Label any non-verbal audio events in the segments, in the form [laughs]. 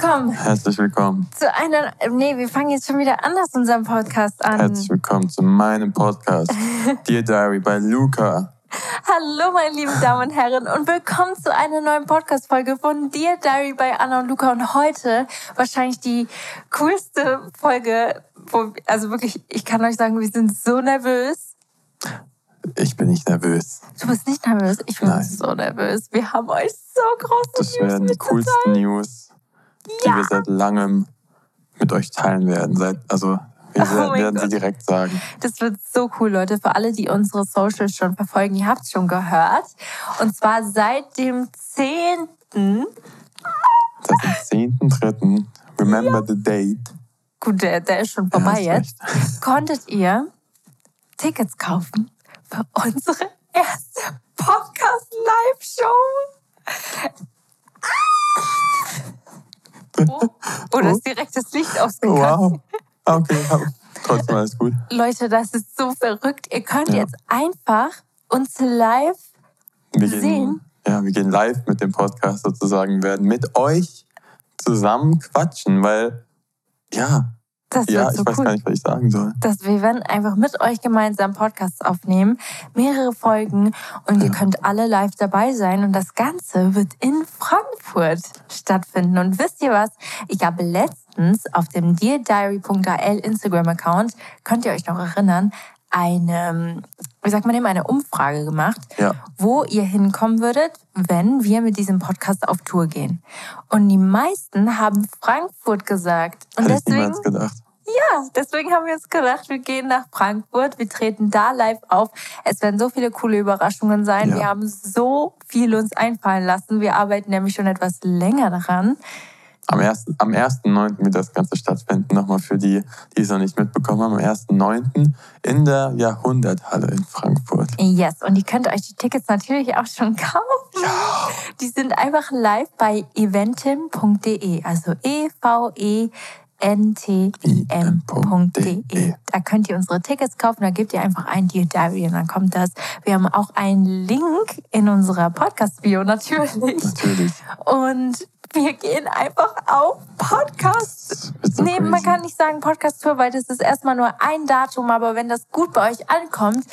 Herzlich willkommen. Herzlich willkommen. Zu einer, nee, wir fangen jetzt schon wieder anders unseren Podcast an. Herzlich willkommen zu meinem Podcast, [laughs] Dear Diary bei Luca. Hallo, meine lieben Damen und Herren, und willkommen zu einer neuen Podcast-Folge von Dear Diary bei Anna und Luca. Und heute wahrscheinlich die coolste Folge, wo, also wirklich, ich kann euch sagen, wir sind so nervös. Ich bin nicht nervös. Du bist nicht nervös? Ich bin Nein. so nervös. Wir haben euch so große Das News werden die coolsten News, die Ja. wir seit langem mit euch teilen werden. Seit, also, wir Oh werden sie direkt sagen. Das wird so cool, Leute. Für alle, die unsere Socials schon verfolgen, ihr habt es schon gehört. Und zwar seit dem 10. Seit dem 10.3. Remember the date. Gut, der, der ist schon vorbei Ja, jetzt. hast recht. [laughs] Konntet ihr Tickets kaufen für unsere erste Podcast-Live-Show? Ah! Oh, oh, da ist direkt das Licht ausgegangen. Wow. Okay, trotzdem alles gut. Leute, das ist so verrückt. Ihr könnt Ja. jetzt einfach uns live Wir gehen, Sehen? Ja, wir gehen live mit dem Podcast sozusagen, werden mit euch zusammen quatschen, weil, ja, Das ja, wird so ich weiß cool. gar nicht, was ich sagen soll. dass wir werden einfach mit euch gemeinsam Podcasts aufnehmen, mehrere Folgen und ihr Ja. könnt alle live dabei sein und das Ganze wird in Frankfurt stattfinden. Und wisst ihr was? Ich habe letztens auf dem deardiary.al Instagram-Account, könnt ihr euch noch erinnern, eine, wie sagt man dem, eine Umfrage gemacht, Ja. wo ihr hinkommen würdet, wenn wir mit diesem Podcast auf Tour gehen. Und die meisten haben Frankfurt gesagt. Und Hätte ich deswegen niemals gedacht. ja, deswegen haben wir uns gedacht, wir gehen nach Frankfurt, wir treten da live auf. Es werden so viele coole Überraschungen sein. Ja. Wir haben so viel uns einfallen lassen. Wir arbeiten nämlich schon etwas länger daran. Am 1.9. Am 1.9. wird das Ganze stattfinden. Nochmal für die, die es noch nicht mitbekommen haben. Am 1.9. in der Jahrhunderthalle in Frankfurt. Yes, und ihr könnt euch die Tickets natürlich auch schon kaufen. Ja. Die sind einfach live bei eventim.de, also e v e i m.de. Da könnt ihr unsere Tickets kaufen, da gebt ihr einfach ein Dear Diary und dann kommt das. Wir haben auch einen Link in unserer Podcast-Bio natürlich. Natürlich. Und wir gehen einfach auf Podcast. So nee, man kann nicht sagen Podcast-Tour, weil das ist erstmal nur ein Datum, aber wenn das gut bei euch ankommt,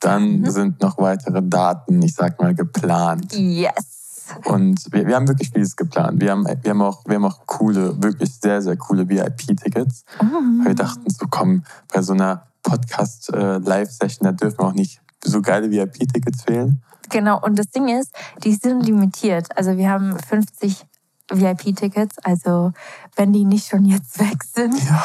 Dann Mhm. sind noch weitere Daten, ich sag mal, geplant. yes. Und wir, wir haben wirklich vieles geplant. Wir haben, wir, haben auch, wir haben auch coole, wirklich sehr, sehr coole VIP-Tickets. Mhm. Wir dachten so, komm, bei so einer Podcast-Live-Session, da dürfen auch nicht so geile VIP-Tickets fehlen. Genau, und das Ding ist, die sind limitiert. Also wir haben 50 VIP-Tickets, also wenn die nicht schon jetzt [laughs] weg sind, Ja,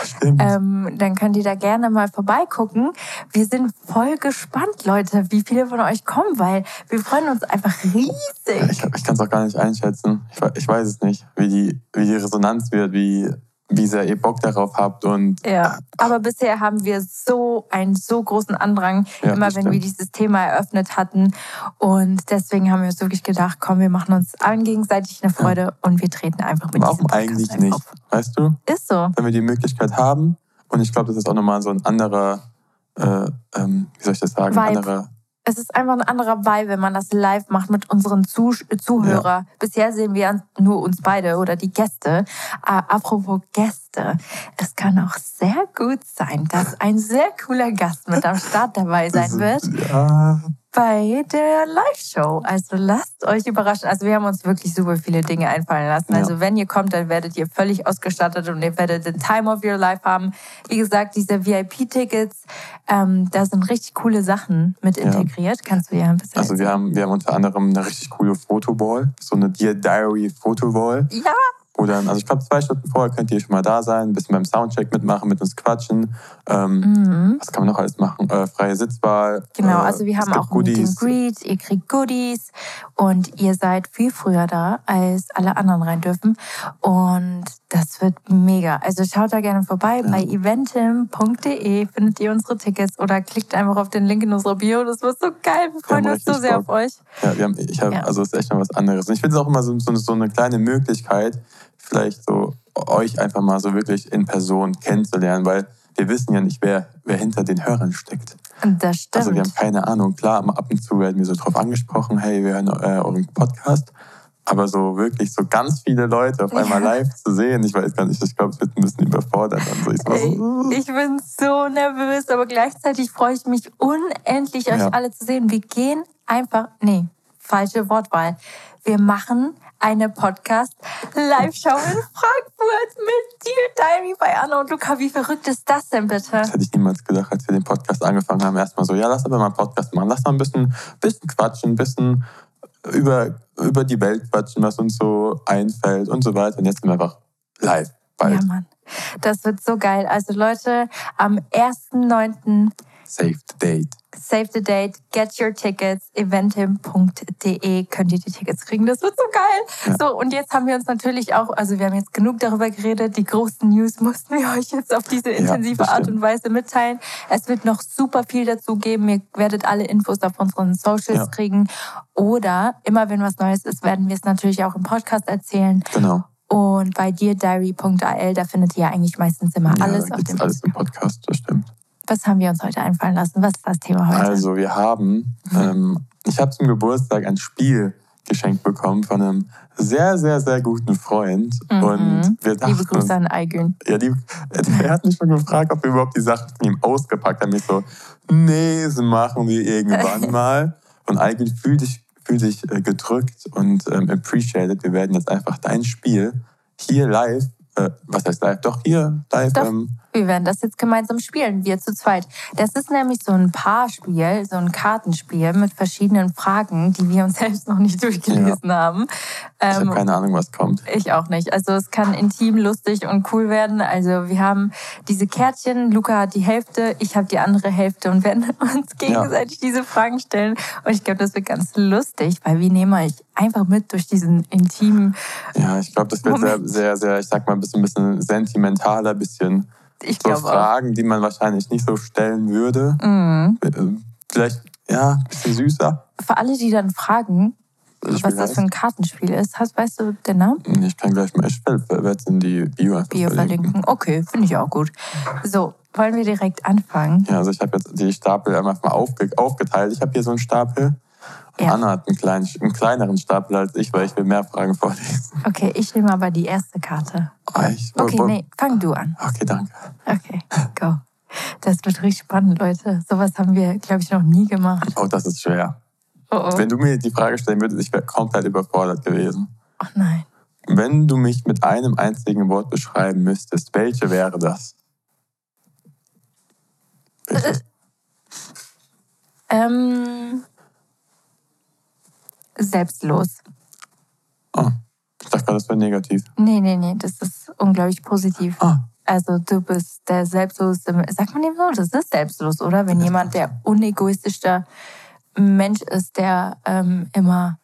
ähm, dann könnt ihr da gerne mal vorbeigucken. Wir sind voll gespannt, Leute, wie viele von euch kommen, weil wir freuen uns einfach Ja, riesig. ich ich kann es auch gar nicht einschätzen. Ich, ich weiß es nicht, wie die, wie die Resonanz wird, wie, wie sehr ihr Bock darauf habt. Und Ja, aber bisher haben wir so einen so großen Andrang, Ja, immer wenn wir dieses Thema eröffnet hatten. Und deswegen haben wir uns wirklich gedacht, komm, wir machen uns allen gegenseitig eine Freude und wir treten einfach mit warum diesem Podcast eigentlich nicht? auf. Weißt du? Ist so. Wenn wir die Möglichkeit haben. Und ich glaube, das ist auch nochmal so ein anderer, äh, ähm, wie soll ich das sagen? Vibe. Anderer, Es ist einfach ein anderer Vibe, wenn man das live macht mit unseren Zuh Zuhörer. Bisher sehen wir nur uns beide oder die Gäste. Äh, apropos Gäste, es kann auch sehr gut sein, dass ein sehr cooler Gast mit am Start dabei sein wird Ja, bei der Live-Show. Also lasst euch überraschen. Also wir haben uns wirklich super viele Dinge einfallen lassen. Ja. Also wenn ihr kommt, dann werdet ihr völlig ausgestattet und ihr werdet den Time of your life haben. Wie gesagt, diese VIP-Tickets, ähm, da sind richtig coole Sachen mit Ja. integriert. Kannst du ja ein bisschen also wir haben, wir haben unter anderem eine richtig coole Fotowall, so eine Dear Diary Fotowall. Ja, Dann, also ich glaube, zwei Stunden vorher könnt ihr schon mal da sein, ein bisschen beim Soundcheck mitmachen, mit uns quatschen. Ähm, mhm. Was kann man noch alles machen? Äh, freie Sitzwahl. genau. äh, Also wir haben auch Goodies. and Greet, ihr kriegt Goodies und ihr seid viel früher da, als alle anderen rein dürfen. Und das wird mega. Also schaut da gerne vorbei. Ja. Bei eventim.de findet ihr unsere Tickets oder klickt einfach auf den Link in unserer Bio. Das wird so geil. Wir freuen uns so sehr Bock. auf euch. Ja, wir haben, ich hab, Ja. also es ist echt mal was anderes. Und ich finde es auch immer so, so, so eine kleine Möglichkeit, vielleicht so euch einfach mal so wirklich in Person kennenzulernen, weil wir wissen ja nicht, wer, wer hinter den Hörern steckt. Das stimmt. Also wir haben keine Ahnung. Klar, ab und zu werden wir so drauf angesprochen, hey, wir hören äh, euren Podcast. Aber so wirklich so ganz viele Leute auf einmal Ja. live zu sehen, ich weiß gar nicht, ich glaube, es wird ein bisschen überfordert. Dann so, ich so, Ey, ich bin so nervös, aber gleichzeitig freue ich mich unendlich, euch Ja. alle zu sehen. Wir gehen einfach, nee, falsche Wortwahl. Wir machen eine Podcast-Live-Show in Frankfurt mit Dear Diary bei Anna und Luca. Wie verrückt ist das denn bitte? Das hätte ich niemals gedacht, als wir den Podcast angefangen haben. Erstmal so, ja, lass aber mal einen Podcast machen. Lass mal ein bisschen, bisschen quatschen, ein bisschen über, über die Welt quatschen, was uns so einfällt und so weiter. Und jetzt sind wir einfach live. Bald. Ja, Mann. Das wird so geil. Also Leute, am 1.9. Save the date. Save the date, get your tickets, eventim.de könnt ihr die Tickets kriegen. Das wird so geil. Ja. So, und jetzt haben wir uns natürlich auch, also wir haben jetzt genug darüber geredet. Die großen News [laughs] mussten wir euch jetzt auf diese intensive das Art und Weise mitteilen. Es wird noch super viel dazu geben. Ihr werdet alle Infos auf unseren Socials Ja. kriegen. Oder immer wenn was Neues ist, werden wir es natürlich auch im Podcast erzählen. Genau. Und bei deardiary.al, da findet ihr eigentlich meistens immer Ja, alles da auf dem alles im Podcast, das stimmt. Was haben wir uns heute einfallen lassen? Was ist das Thema heute? Also wir haben, ähm, ich habe zum Geburtstag ein Spiel geschenkt bekommen von einem sehr, sehr, sehr guten Freund. Mhm. Und wir dachten Liebe Grüße an Aigün. ja, die, er hat mich schon gefragt, ob wir überhaupt die Sachen von ihm ausgepackt haben. Ich so, nee, das machen wir irgendwann [laughs] mal. Und eigentlich fühl dich, fühl dich äh, gedrückt und ähm, appreciated. Wir werden jetzt einfach dein Spiel hier live, äh, was heißt live? Doch, hier live. Doch. Ähm, Wir werden das jetzt gemeinsam spielen, wir zu zweit. Das ist nämlich so ein Paarspiel, so ein Kartenspiel mit verschiedenen Fragen, die wir uns [laughs] selbst noch nicht durchgelesen haben. ich Ähm, habe keine Ahnung, was kommt. ich auch nicht. Also es kann intim, lustig und cool werden. Also wir haben diese Kärtchen, Luca hat die Hälfte, ich habe die andere Hälfte und werden [laughs] uns gegenseitig diese Fragen stellen. Und ich glaube, das wird ganz lustig, weil wir nehmen euch einfach mit durch diesen intimen, Ja, ich glaube, das wird sehr, Moment. sehr, sehr, ich sag mal, ein bisschen, bisschen sentimentaler, ein bisschen ich so glaube auch. Fragen, die man wahrscheinlich nicht so stellen würde. Mhm. Äh, Vielleicht, ja, ein bisschen süßer. Für alle, die dann fragen, Das was das für ein Kartenspiel ist, hast, weißt du den Namen? Ich kann gleich mal, ich werde es in die Bio Bio verlinken. Okay, finde ich auch gut. So, wollen wir direkt anfangen? Ja, also ich habe jetzt die Stapel einfach mal aufge aufgeteilt. Ich habe hier so einen Stapel. Ja. Anna hat einen, kleinen, einen kleineren Stapel als ich, weil ich will mehr Fragen vorlesen. Okay, ich nehme aber die erste Karte. Ah, ich, Okay, nee, fang du an. Okay, danke. Okay, go. Das wird richtig spannend, Leute. Sowas haben wir, glaube ich, noch nie gemacht. Oh, das ist schwer. Oh, oh. Wenn du mir die Frage stellen würdest, ich wäre komplett überfordert gewesen. oh nein. Wenn du mich mit einem einzigen Wort beschreiben müsstest, welche wäre das? Welches? Ähm, selbstlos. Oh, ich dachte gerade, das wäre negativ. Nee, nee, nee, das ist unglaublich positiv. Ah, Also du bist der selbstlose, sagt man dem so? Das ist selbstlos, oder? Wenn jemand der unegoistischste Mensch ist, der ähm, immer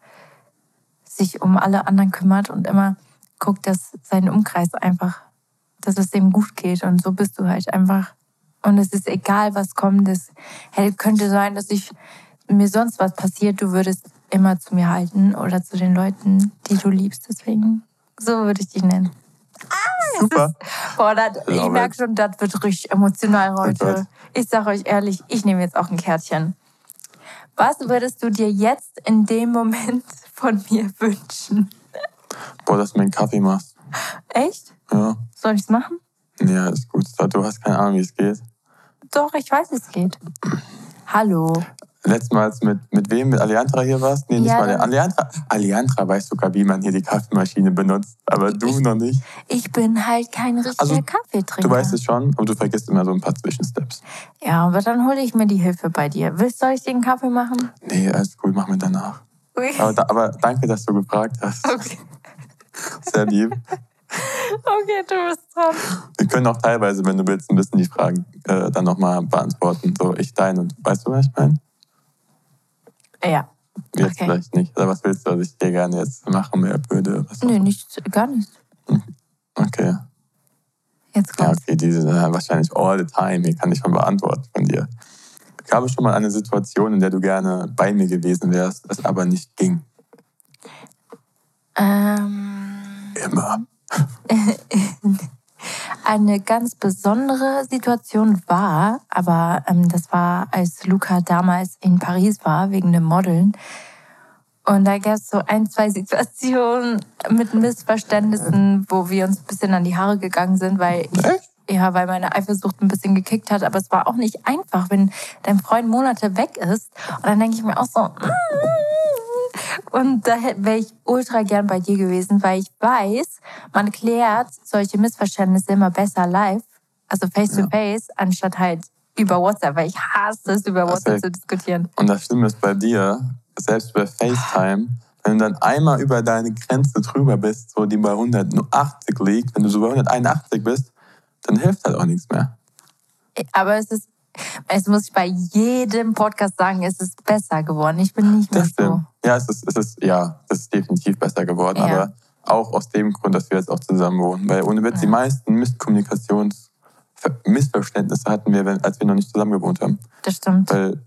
sich um alle anderen kümmert und immer guckt, dass sein Umkreis einfach, dass es dem gut geht. Und so bist du halt einfach. Und es ist egal, was kommt. Es könnte sein, dass ich mir sonst was passiert, du würdest immer zu mir halten oder zu den Leuten, die du liebst. Deswegen, so würde ich dich nennen. super. Boah, das, ich merke schon, das wird richtig emotional heute. Ich sage euch ehrlich, ich nehme jetzt auch ein Kärtchen. Was würdest du dir jetzt in dem Moment [laughs] von mir wünschen? Boah, dass du mir einen Kaffee machst. Echt? Ja. Soll ich es machen? Ja, ist gut. Du hast keine Ahnung, wie es geht. Doch, ich weiß, wie es geht. Hallo. Letztes Mal als mit, mit wem? Mit Alliantra hier warst? Nee, nicht Ja, mal. dann- Alliantra, Alliantra weiß sogar, wie man hier die Kaffeemaschine benutzt. Aber du Ich- noch nicht. Ich bin halt kein richtiger Also, Kaffeetrinker. Du weißt es schon, aber du vergisst immer so ein paar Zwischensteps. Ja, aber dann hole ich mir die Hilfe bei dir. Willst soll ich dir einen Kaffee machen? Nee, alles gut, machen wir danach. Ui. Aber, da, aber danke, dass du gefragt hast. Okay. [laughs] Sehr lieb. okay, du bist dran. Wir können auch teilweise, wenn du willst, ein bisschen die Fragen äh, dann nochmal beantworten. So ich dein und weißt du, was ich meine? Ja. Jetzt Okay. vielleicht nicht. Oder was willst du, was ich dir gerne jetzt machen mehr würde? Was Nö, nicht, gar nicht. Okay. Jetzt Ja, kommt's. okay, diese äh, wahrscheinlich all the time, die kann ich schon beantworten von dir. Gab es schon mal eine Situation, in der du gerne bei mir gewesen wärst, es aber nicht ging? Ähm, Immer. [laughs] eine ganz besondere Situation war, aber ähm, das war, als Luca damals in Paris war, wegen dem Modeln. Und da gab es so ein, zwei Situationen mit Missverständnissen, wo wir uns ein bisschen an die Haare gegangen sind, weil ich, ja, weil meine Eifersucht ein bisschen gekickt hat. Aber es war auch nicht einfach, wenn dein Freund Monate weg ist. Und dann denke ich mir auch so, mm. Und da wäre ich ultra gern bei dir gewesen, weil ich weiß, man klärt solche Missverständnisse immer besser live, also face to face, anstatt halt über WhatsApp, weil ich hasse es, über WhatsApp Perfekt. zu diskutieren. Und das Schlimme ist bei dir, selbst bei FaceTime, wenn du dann einmal über deine Grenze drüber bist, so die bei 180 liegt, wenn du so bei 181 bist, dann hilft halt auch nichts mehr. Aber es ist, es muss ich bei jedem Podcast sagen, es ist besser geworden. Ich bin nicht mehr Das so. stimmt. Ja, es ist, es ist, ja, es ist definitiv besser geworden, Ja. aber auch aus dem Grund, dass wir jetzt auch zusammen wohnen. Weil ohne Witz, die Ja. meisten Misskommunikations- Missverständnisse hatten wir, wenn- als wir noch nicht zusammen gewohnt haben. Das stimmt. Weil,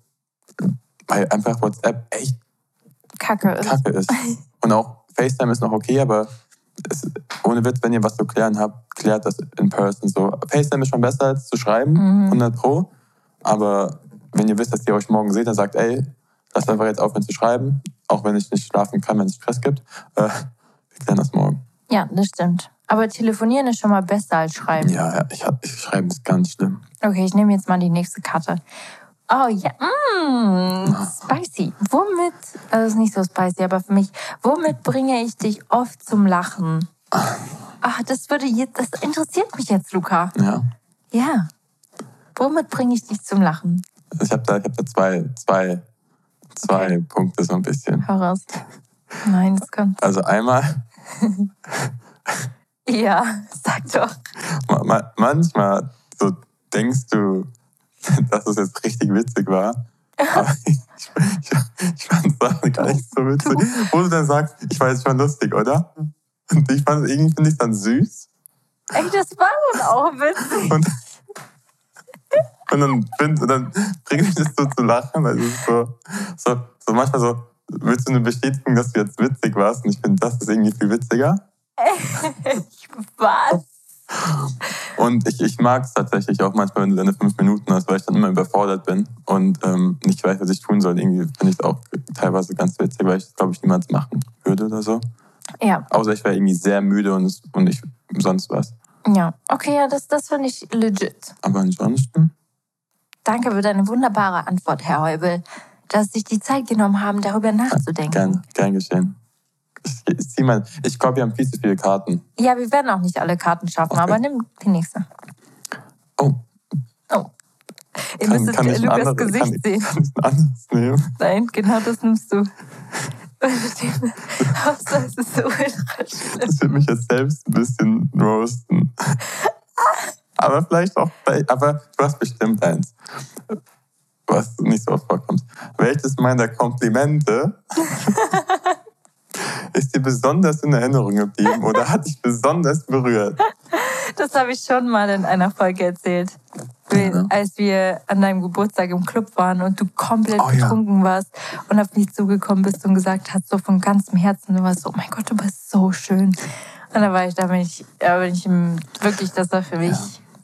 weil einfach WhatsApp echt Kacke ist. kacke ist. [laughs] Und auch FaceTime ist noch okay, aber es, ohne Witz, wenn ihr was zu klären habt, klärt das in person so. FaceTime ist schon besser als zu schreiben, Mhm. 100 Pro. Aber wenn ihr wisst, dass ihr euch morgen seht, dann sagt, ey, lasst einfach jetzt aufhören zu schreiben, auch wenn ich nicht schlafen kann, wenn es Stress gibt. Äh, wir klären das morgen. Ja, das stimmt. Aber telefonieren ist schon mal besser als schreiben. Ja, ich, ich schreibe ist ganz schlimm. Okay, ich nehme jetzt mal die nächste Karte. Oh ja, mm, spicy. Womit, also das ist nicht so spicy, aber für mich, womit bringe ich dich oft zum Lachen? Ach, das würde jetzt, das interessiert mich jetzt, Luca. Ja. Ja. Womit bringe ich dich zum Lachen? Ich habe da, ich hab da zwei, zwei, zwei Punkte so ein bisschen. Hau raus. Nein, das kommt. Also einmal, [laughs] Ja, sag doch. Ma- ma- manchmal so denkst du, [laughs] dass es jetzt richtig witzig war. Aber [laughs] ich, ich, ich fand es dann gar nicht so witzig. Wo du dann sagst, ich war jetzt schon lustig, oder? Und ich fand irgendwie finde ich dann süß. Ey, das war auch witzig. Und, und dann, bin, und dann bringt mich das so zu lachen. ist so, so, so manchmal so, willst du eine Bestätigung, dass du jetzt witzig warst? Und ich finde, das ist irgendwie viel witziger. [laughs] Was? Und ich, ich mag es tatsächlich auch manchmal, wenn du deine fünf Minuten hast, weil ich dann immer überfordert bin und ähm, nicht weiß, was ich tun soll. Irgendwie finde ich es auch teilweise ganz witzig, weil ich es, glaube ich, niemals machen würde oder so. Ja, Außer ich wäre irgendwie sehr müde und, und ich sonst was. ja. Okay, ja, das, das finde ich legit. Aber ansonsten, Danke für deine wunderbare Antwort, Herr Heubel, dass Sie sich die Zeit genommen haben, darüber nachzudenken. gern, gern geschehen. Ich, ich, ich glaube, wir haben viel zu viele Karten. Ja, wir werden auch nicht alle Karten schaffen, Okay. aber nimm die nächste. Oh, Oh. Ihr kann, müsstet kann, ich Lukas anderes, Gesicht kann, sehen. kann ich ein anderes nehmen? Nein, genau das nimmst du. [laughs] Hauptsache, es ist so ultra schlimm. Das wird mich jetzt selbst ein bisschen roasten. [laughs] Aber vielleicht auch, aber du hast bestimmt eins, was nicht so oft vorkommt. Welches meiner Komplimente [laughs] ist dir besonders in Erinnerung geblieben oder hat dich besonders berührt? Das habe ich schon mal in einer Folge erzählt. Ja. Als wir an deinem Geburtstag im Club waren und du komplett Oh ja. betrunken warst und auf mich zugekommen bist und gesagt hast, so von ganzem Herzen, du warst so, oh mein Gott, du bist so schön. Und da war ich, da bin ich, da bin ich wirklich, das war für mich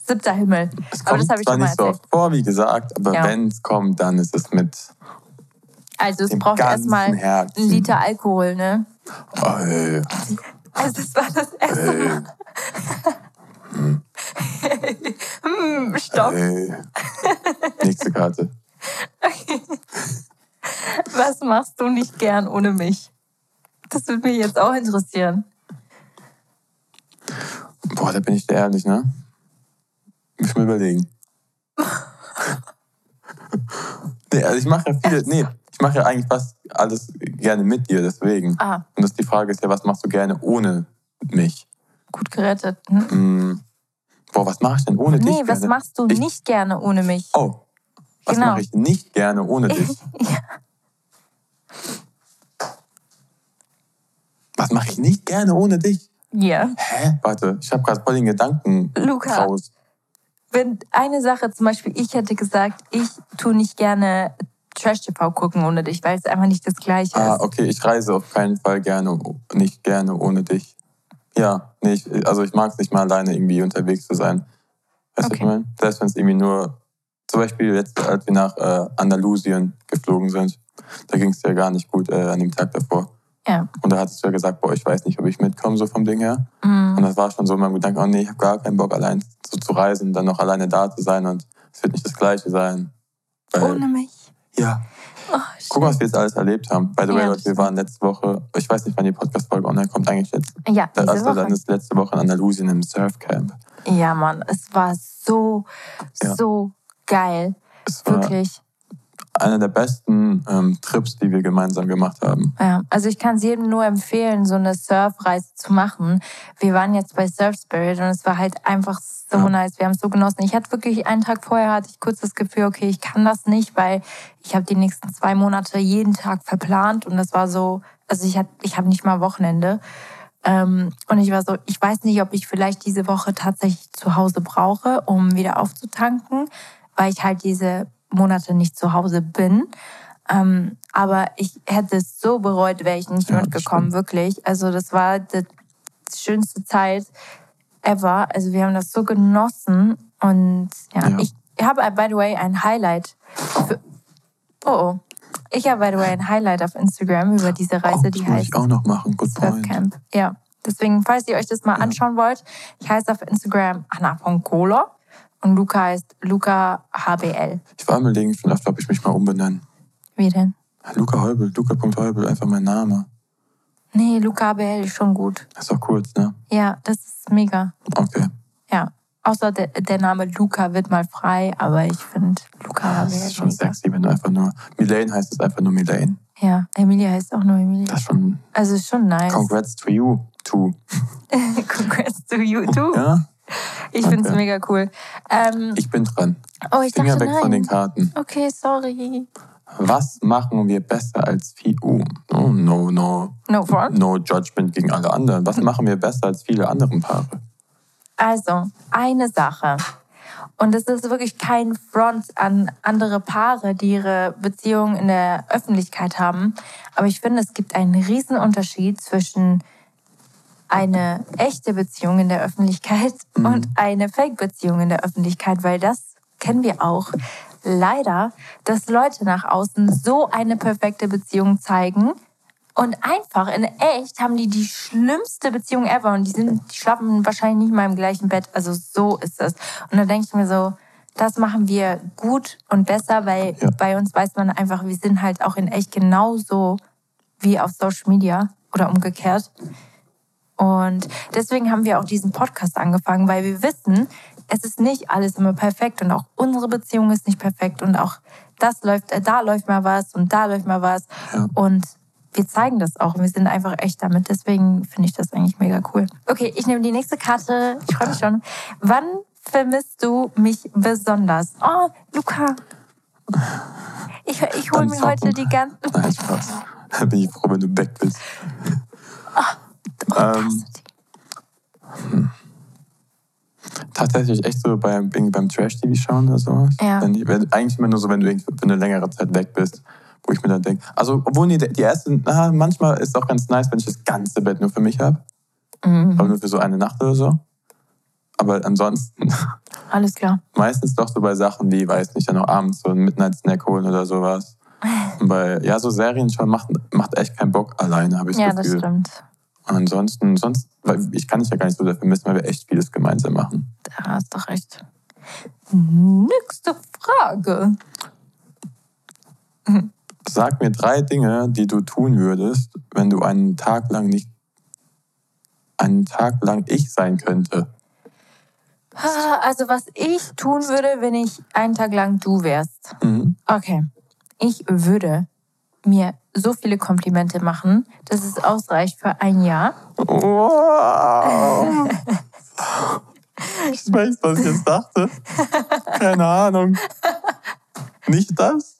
siebter Himmel. Es Aber kommt das habe ich zwar schon mal nicht so oft vor, wie gesagt, aber Ja. wenn es kommt, dann ist es mit Also es dem braucht erstmal einen Liter Alkohol, ne? Oh, ey, Also das war das erste ey, Mal. Hm, stopp. ey. Nächste Karte. Was machst du nicht gern ohne mich? Das würde mich jetzt auch interessieren. Boah, da bin ich dir ehrlich, ne? Muss ich mir überlegen. nee, also ich mache ja viele, nee, ich mache ja eigentlich fast alles gerne mit dir, deswegen. Ah, Und das die Frage ist ja, was machst du gerne ohne mich? gut gerettet. Hm? Hm. Boah, was mache ich denn ohne dich? Nee, was machst du Ich- nicht gerne ohne mich? Oh, was Genau. mache ich nicht gerne ohne [laughs] dich? Ja. Was mache ich nicht gerne ohne dich? ja. Hä? Warte, ich habe gerade voll den Gedanken Luca. raus. Wenn eine Sache, zum Beispiel, ich hätte gesagt, ich tue nicht gerne Trash-TV gucken ohne dich, weil es einfach nicht das Gleiche Ah, ist. okay, ich reise auf keinen Fall gerne, nicht gerne ohne dich. Ja, nee, ich, also ich mag es nicht mal alleine irgendwie unterwegs zu sein. Weißt du, was ich Okay. meine? Selbst wenn es irgendwie nur Zum Beispiel jetzt, als wir nach äh, Andalusien geflogen sind, da ging es dir gar nicht gut äh, an dem Tag davor. Ja. Und da hattest du ja gesagt, boah, ich weiß nicht, ob ich mitkomme, so vom Ding her. Mhm. Und das war schon so mein Gedanke, oh nee, ich habe gar keinen Bock, allein so zu reisen, dann noch alleine da zu sein und es wird nicht das Gleiche sein. Ohne mich. ja, Oh, guck mal, was wir jetzt alles erlebt haben. By the way, Ja, Leute, wir waren letzte Woche, ich weiß nicht, wann die Podcast-Folge online kommt, eigentlich jetzt. Ja, diese Also dann Woche. ist letzte Woche in Andalusien im Surfcamp. Ja, Mann, es war so, Ja. so geil. Es war Wirklich. Einer der besten ähm, Trips, die wir gemeinsam gemacht haben. Ja, also ich kann es jedem nur empfehlen, so eine Surfreise zu machen. Wir waren jetzt bei Surf Spirit und es war halt einfach so Ja. nice. Wir haben es so genossen. Ich hatte wirklich einen Tag vorher hatte ich kurz das Gefühl, okay, ich kann das nicht, weil ich habe die nächsten zwei Monate jeden Tag verplant und das war so, also ich hatte, ich habe nicht mal Wochenende. Ähm, und ich war so, ich weiß nicht, ob ich vielleicht diese Woche tatsächlich zu Hause brauche, um wieder aufzutanken, weil ich halt diese Monate nicht zu Hause bin. Ähm, aber ich hätte es so bereut, wäre ich nicht Ja, mitgekommen, wirklich. Also das war die schönste Zeit ever. Also wir haben das so genossen. Und ja, Ja. ich habe, by the way, ein Highlight. Für, oh, oh. Ich habe, by the way, ein Highlight auf Instagram über diese Reise, oh, die heißt ich auch noch machen. Good point. Surfcamp. Ja. Deswegen, falls ihr euch das mal Ja. anschauen wollt, ich heiße auf Instagram Anna.Kohler und Luca heißt Luca HBL. Ich war am überlegen, vielleicht ob ich mich mal umbenennen. Wie denn? Luca Heubel, Luca.heubel, einfach mein Name. Nee, Luca HBL ist schon gut. Ist doch kurz, ne? Ja, das ist mega. Okay. Ja. Außer der, der Name Luca wird mal frei, aber ich finde Luca Das HBL ist schon mega. sexy, wenn du einfach nur. Milane heißt es einfach nur Milane. Ja, Emilia heißt auch nur Emilia. Das ist schon. Also ist schon nice. Congrats to you, too. [laughs] Congrats to you too. Ja, Ich finde es mega cool. Ähm, ich bin dran. oh, ich Finger dachte weg nein. von den Karten. Okay, sorry. Was machen wir besser als viele? Oh, no, no, no. No front. No judgment gegen alle anderen. Was machen wir besser als viele andere Paare? Also, eine Sache. Und es ist wirklich kein Front an andere Paare, die ihre Beziehung in der Öffentlichkeit haben. Aber ich finde, es gibt einen riesen Unterschied zwischen eine echte Beziehung in der Öffentlichkeit Mhm. und eine Fake-Beziehung in der Öffentlichkeit, weil das kennen wir auch leider, dass Leute nach außen so eine perfekte Beziehung zeigen und einfach in echt haben die die schlimmste Beziehung ever und die sind, die schlafen wahrscheinlich nicht mal im gleichen Bett. Also so ist das. Und dann denke ich mir so, das machen wir gut und besser, weil Ja. bei uns weiß man einfach, wir sind halt auch in echt genauso wie auf Social Media oder umgekehrt. Und deswegen haben wir auch diesen Podcast angefangen, weil wir wissen, es ist nicht alles immer perfekt und auch unsere Beziehung ist nicht perfekt und auch das läuft, äh, da läuft mal was und da läuft mal was. Ja. Und wir zeigen das auch und wir sind einfach echt damit. Deswegen finde ich das eigentlich mega cool. Okay, ich nehme die nächste Karte. Ich freue mich schon. Wann vermisst du mich besonders? Oh, Luca. Ich, ich hole mir heute die ganzen. Nein, Spaß. Da bin ich froh, wenn du weg bist. Ähm, tatsächlich echt so beim, beim Trash-TV schauen oder sowas. Ja. Wenn ich, wenn, eigentlich immer nur so, wenn du für eine längere Zeit weg bist, wo ich mir dann denke. Also, obwohl nee, die erste, na, manchmal ist es auch ganz nice, wenn ich das ganze Bett nur für mich habe. Mhm. Aber nur für so eine Nacht oder so. Aber ansonsten [laughs] Alles klar. meistens doch so bei Sachen wie, weiß nicht, dann noch abends so einen Midnight-Snack holen oder sowas. [laughs] Und bei, ja, so Serien schon macht, macht echt keinen Bock alleine, habe ich Ja, das das Gefühl. stimmt. Ansonsten, sonst, weil ich kann dich ja gar nicht so sehr vermissen, weil wir echt vieles gemeinsam machen. Da hast doch recht. Nächste Frage. Sag mir drei Dinge, die du tun würdest, wenn du einen Tag lang nicht einen Tag lang ich sein könnte. Also, was ich tun würde, wenn ich einen Tag lang du wärst. Mhm. Okay. Ich würde mir so viele Komplimente machen, dass es ausreicht für ein Jahr. Wow! [laughs] Ich weiß, was ich jetzt dachte. Keine Ahnung. Nicht das?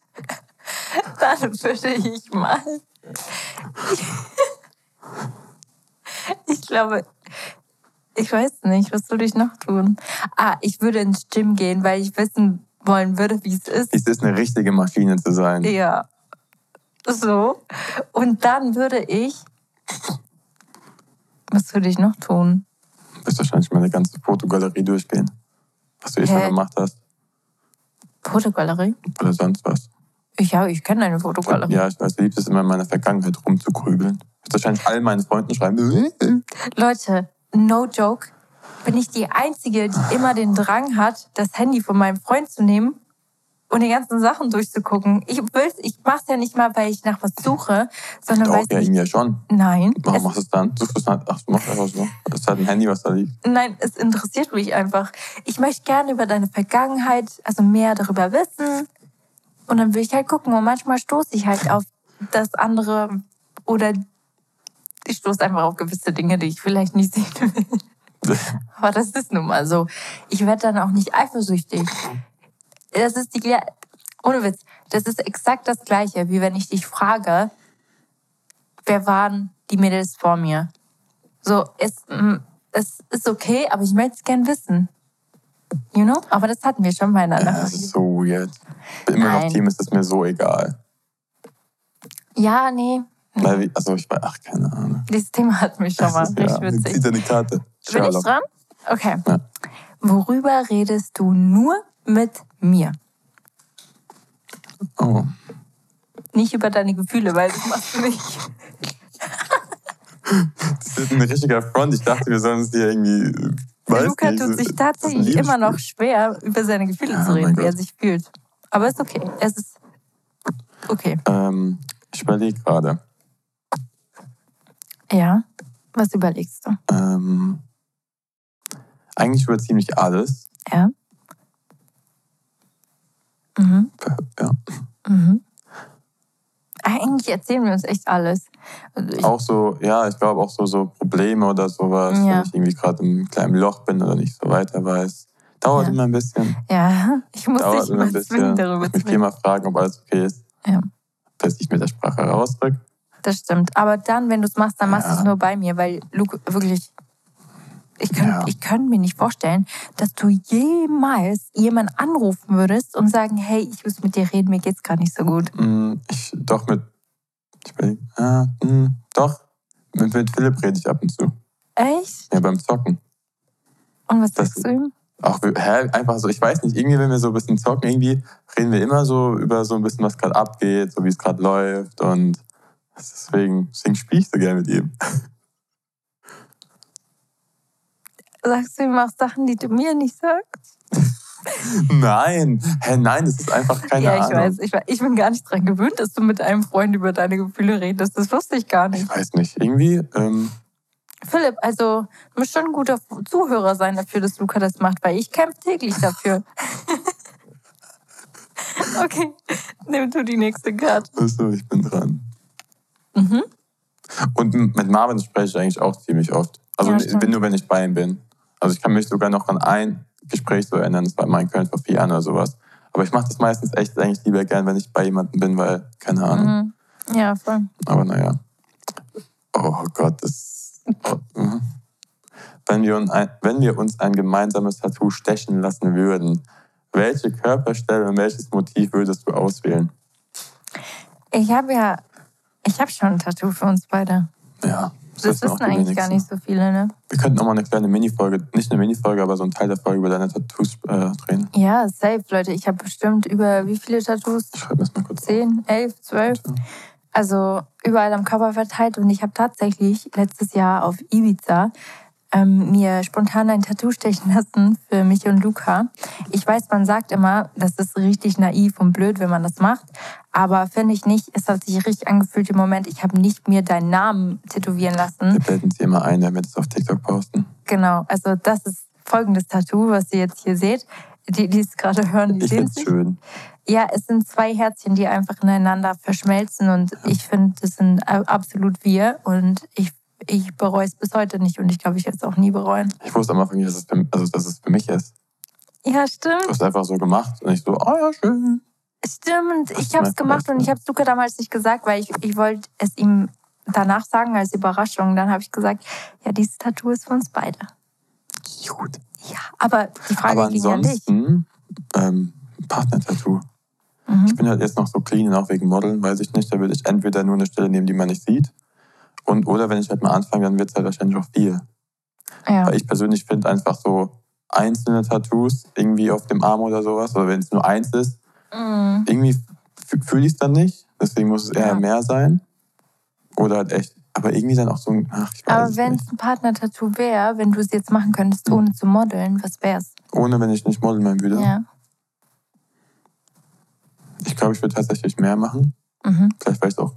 Dann würde ich mal. Ich glaube, ich weiß nicht, was würde ich noch tun? Ah, ich würde ins Gym gehen, weil ich wissen wollen würde, wie es ist. Es ist eine richtige Maschine zu sein. Ja. So. Und dann würde ich. Was würde ich noch tun? Du wirst wahrscheinlich meine ganze Fotogalerie durchgehen. Was du eh schon gemacht hast. Fotogalerie? Oder sonst was. Ich, ja, ich kenne eine Fotogalerie. Ja, ich weiß, du liebst es immer in meiner Vergangenheit rumzugrübeln. Ich wahrscheinlich all meinen Freunden schreiben. [laughs] Leute, no joke. Bin ich die Einzige, die immer den Drang hat, das Handy von meinem Freund zu nehmen und die ganzen Sachen durchzugucken. Ich will's, ich mach's ja nicht mal, weil ich nach was suche, sondern weil Doch, ja, ich, ihm ja schon. nein, Warum machst du es dann? Suchst du es dann? Ach, du machst einfach so. Das ist halt ein Handy, was da liegt. nein, es interessiert mich einfach. Ich möchte gerne über deine Vergangenheit, also mehr darüber wissen. Und dann will ich halt gucken. Und manchmal stoße ich halt auf das andere oder ich stoße einfach auf gewisse Dinge, die ich vielleicht nicht sehen will. [laughs] Aber das ist nun mal so. Ich werde dann auch nicht eifersüchtig. Das ist die, ohne Witz, das ist exakt das Gleiche, wie wenn ich dich frage, wer waren die Mädels vor mir? So, es, es ist okay, aber ich möchte es gern wissen. You know? Aber das hatten wir schon beieinander. Ja, so weird. Immer noch Nein. Team, ist es mir so egal. Ja, nee. Weil, also ich war, ach, keine Ahnung. Dieses Thema hat mich schon mal richtig ja, Zieht witzig. er die Karte. Bin ich dran? Okay. Ja. Worüber redest du nur mit mir? Oh. Nicht über deine Gefühle, weil das machst du nicht. Das ist ein richtiger Front. Ich dachte, wir sollen uns hier irgendwie. Weiß Luca nicht, tut sich tatsächlich immer noch schwer, über seine Gefühle Ja, zu oh reden, wie er sich fühlt. Aber ist okay. Es ist okay. Ähm, ich überlege gerade. Ja. Was überlegst du? Ähm, eigentlich über ziemlich alles. Ja. Mhm. Ja. Mhm. Eigentlich erzählen wir uns echt alles. Also ich, Auch so, ja, ich glaube auch so, so Probleme oder sowas, Ja. wenn ich irgendwie gerade im kleinen Loch bin oder nicht so weiter weiß. Dauert Ja. immer ein bisschen. ja, [laughs] ich muss Dauert dich immer ein bisschen. zwingen, darüber Ich zu mich reden. immer fragen, ob alles okay ist. Ja. Dass ich mit der Sprache rausdrücke. Das stimmt. Aber dann, wenn du es machst, dann machst du es nur bei mir, weil Luke, wirklich, ich könnte Ja. ich könnt mir nicht vorstellen, dass du jemals jemanden anrufen würdest und sagen, hey, ich muss mit dir reden, mir geht's gerade nicht so gut. Mm, Ich, doch mit, ich überleg, ah, mm, doch, mit, mit Philipp rede ich ab und zu. Echt? Ja, beim Zocken. Und was Das- sagst du ihm? Auch, hä, einfach so, ich weiß nicht, irgendwie, wenn wir so ein bisschen zocken, irgendwie reden wir immer so über so ein bisschen, was gerade abgeht, so wie es gerade läuft und deswegen, deswegen spiele ich so gerne mit ihm. [laughs] Sagst du ihm auch Sachen, die du mir nicht sagst? Nein, hä, nein, das ist einfach keine ja, ich Ahnung. weiß. Ich, ich bin gar nicht dran gewöhnt, dass du mit einem Freund über deine Gefühle redest. Das wusste ich gar nicht. Ich weiß nicht, irgendwie, ähm, Philipp, also du musst schon ein guter Zuhörer sein dafür, dass Luca das macht, weil ich kämpfe täglich dafür. [laughs] okay, nimm du die nächste Karte. achso, ich bin dran. Mhm. Und mit Marvin spreche ich eigentlich auch ziemlich oft. Also Ja, nur, wenn ich bei ihm bin. Also ich kann mich sogar noch an ein Gespräch so erinnern, das war mal in Köln vor vier Jahren oder sowas. Aber ich mache das meistens echt eigentlich lieber gern, wenn ich bei jemandem bin, weil, keine Ahnung. Mhm. Ja, voll. Aber naja. Oh Gott, das. Oh, mhm. wenn, wir uns ein, wenn wir uns ein gemeinsames Tattoo stechen lassen würden, welche Körperstelle und welches Motiv würdest du auswählen? Ich habe ja, ich habe schon ein Tattoo für uns beide. Ja, Das wissen auch wissen eigentlich gar wenigsten. nicht so viele, ne? Wir könnten auch mal eine kleine Minifolge, nicht eine Minifolge, aber so einen Teil der Folge über deine Tattoos äh, drehen. Ja, safe, Leute. Ich habe bestimmt über wie viele Tattoos? Ich schreibe das mal kurz. 10, 11, 12. Also überall am Körper verteilt. Und ich habe tatsächlich letztes Jahr auf Ibiza ähm, mir spontan ein Tattoo stechen lassen für mich und Luca. Ich weiß, man sagt immer, das ist richtig naiv und blöd, wenn man das macht. Aber finde ich nicht. Es hat sich richtig angefühlt im Moment. Ich habe nicht mir deinen Namen tätowieren lassen. Wir blenden sie immer ein, damit es auf TikTok posten. Genau. Also das ist folgendes Tattoo, was ihr jetzt hier seht. Die, die es gerade hören, die Ich sehen es schön. Ja, es sind zwei Herzchen, die einfach ineinander verschmelzen und ich finde, das sind absolut wir und ich, ich bereue es bis heute nicht und ich glaube, ich werde es auch nie bereuen. Ich wusste am Anfang nicht, dass es für, also, dass es für mich ist. Ja, Du stimmt, hast einfach so gemacht und ich so, oh ja, schön. stimmt. Ich habe es gemacht und ich habe es Luca damals nicht gesagt, weil ich, ich wollte es ihm danach sagen als Überraschung. Dann habe ich gesagt, ja, dieses Tattoo ist für uns beide. Gut. Ja, aber die Frage Aber ging ja ansonsten, ähm, Partner-Tattoo. Mhm. Ich bin halt jetzt noch so clean, auch wegen Modeln, weiß ich nicht. Da würde ich entweder nur eine Stelle nehmen, die man nicht sieht. Und oder wenn ich halt mal anfange, dann wird es halt wahrscheinlich auch viel. Ja. Weil ich persönlich finde einfach so einzelne Tattoos irgendwie auf dem Arm oder sowas, oder wenn es nur eins ist, Mhm. irgendwie fühle ich es dann nicht. Deswegen muss es eher Ja. mehr sein. Oder halt echt, aber irgendwie dann auch so ein, ach, ich weiß Aber wenn es ein Partner-Tattoo wäre, wenn du es jetzt machen könntest, ohne zu modeln, was wär's? Ohne, wenn ich nicht modeln würde. Ja. Ich glaube, ich würde tatsächlich mehr machen. Mhm. Vielleicht, weil ich es auch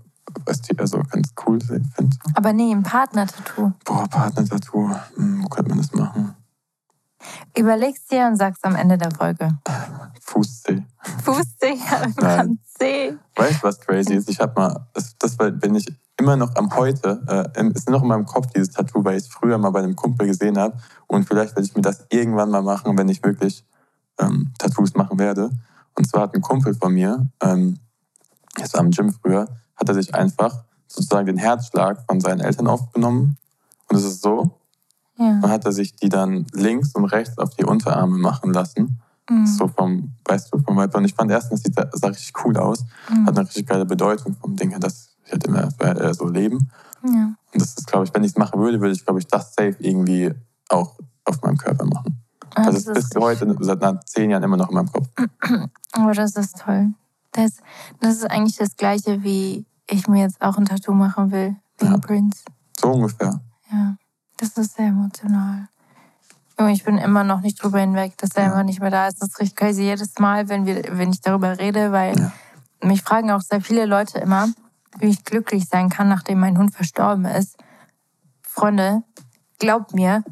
ästhi- also ganz cool finde. Aber nee, ein Partner-Tattoo. Boah, Partner-Tattoo. Hm, wo könnte man das machen? Überlegst dir und sagst am Ende der Folge. Fußzeh. Fußzeh am C. Weißt du, was crazy ist? Ich habe mal, das, bin ich immer noch am heute, äh, ist noch in meinem Kopf dieses Tattoo, weil ich es früher mal bei einem Kumpel gesehen habe. Und vielleicht werde ich mir das irgendwann mal machen, wenn ich wirklich ähm, Tattoos machen werde. Und zwar hat ein Kumpel von mir, ähm, das war am Gym früher, hat er sich einfach sozusagen den Herzschlag von seinen Eltern aufgenommen. Und es ist so, Ja. dann hat er sich die dann links und rechts auf die Unterarme machen lassen. Mhm. So vom, weißt du, vom Vibe. Und ich fand erstens, das sieht, sah richtig cool aus. Mhm. Hat eine richtig geile Bedeutung vom Ding her, dass ich halt immer äh, so leben. Ja. Und das ist, glaube ich, wenn ich es machen würde, würde ich, glaube ich, das safe irgendwie auch auf meinem Körper machen. Ah, Das, ist bis heute, seit zehn Jahren immer noch in meinem Kopf. Aber [clears throat] das ist toll. Das, das ist eigentlich das Gleiche, wie ich mir jetzt auch ein Tattoo machen will, wegen Ja. Prince. So ungefähr. Ja, das ist sehr emotional. Junge, ich bin immer noch nicht drüber hinweg, dass er Ja. einfach nicht mehr da ist. Das ist richtig crazy jedes Mal, wenn, wir, wenn ich darüber rede, weil Ja. mich fragen auch sehr viele Leute immer, wie ich glücklich sein kann, nachdem mein Hund verstorben ist. Freunde, glaubt mir,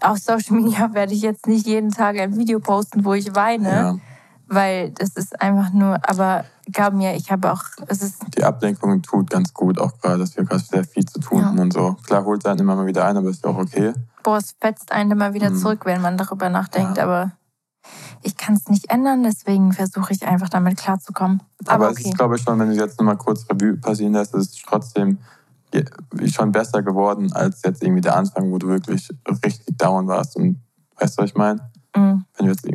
auf Social Media [laughs] werde ich jetzt nicht jeden Tag ein Video posten, wo ich weine, Ja. Weil das ist einfach nur, aber glaub mir, ich habe auch, es ist, Die Ablenkung tut ganz gut, auch gerade, dass wir gerade sehr viel zu tun Ja. haben und so. Klar holt er einen immer mal wieder ein, aber ist ja auch okay. boah, es fetzt einen immer wieder Mhm. zurück, wenn man darüber nachdenkt, Ja. aber ich kann es nicht ändern, deswegen versuche ich einfach damit klarzukommen. Aber, Aber, es okay. ist, glaube ich, schon, wenn du jetzt nochmal kurz Revue passieren lässt, ist es trotzdem schon besser geworden als jetzt irgendwie der Anfang, wo du wirklich richtig down warst. Und weißt du, was ich meine? Mhm.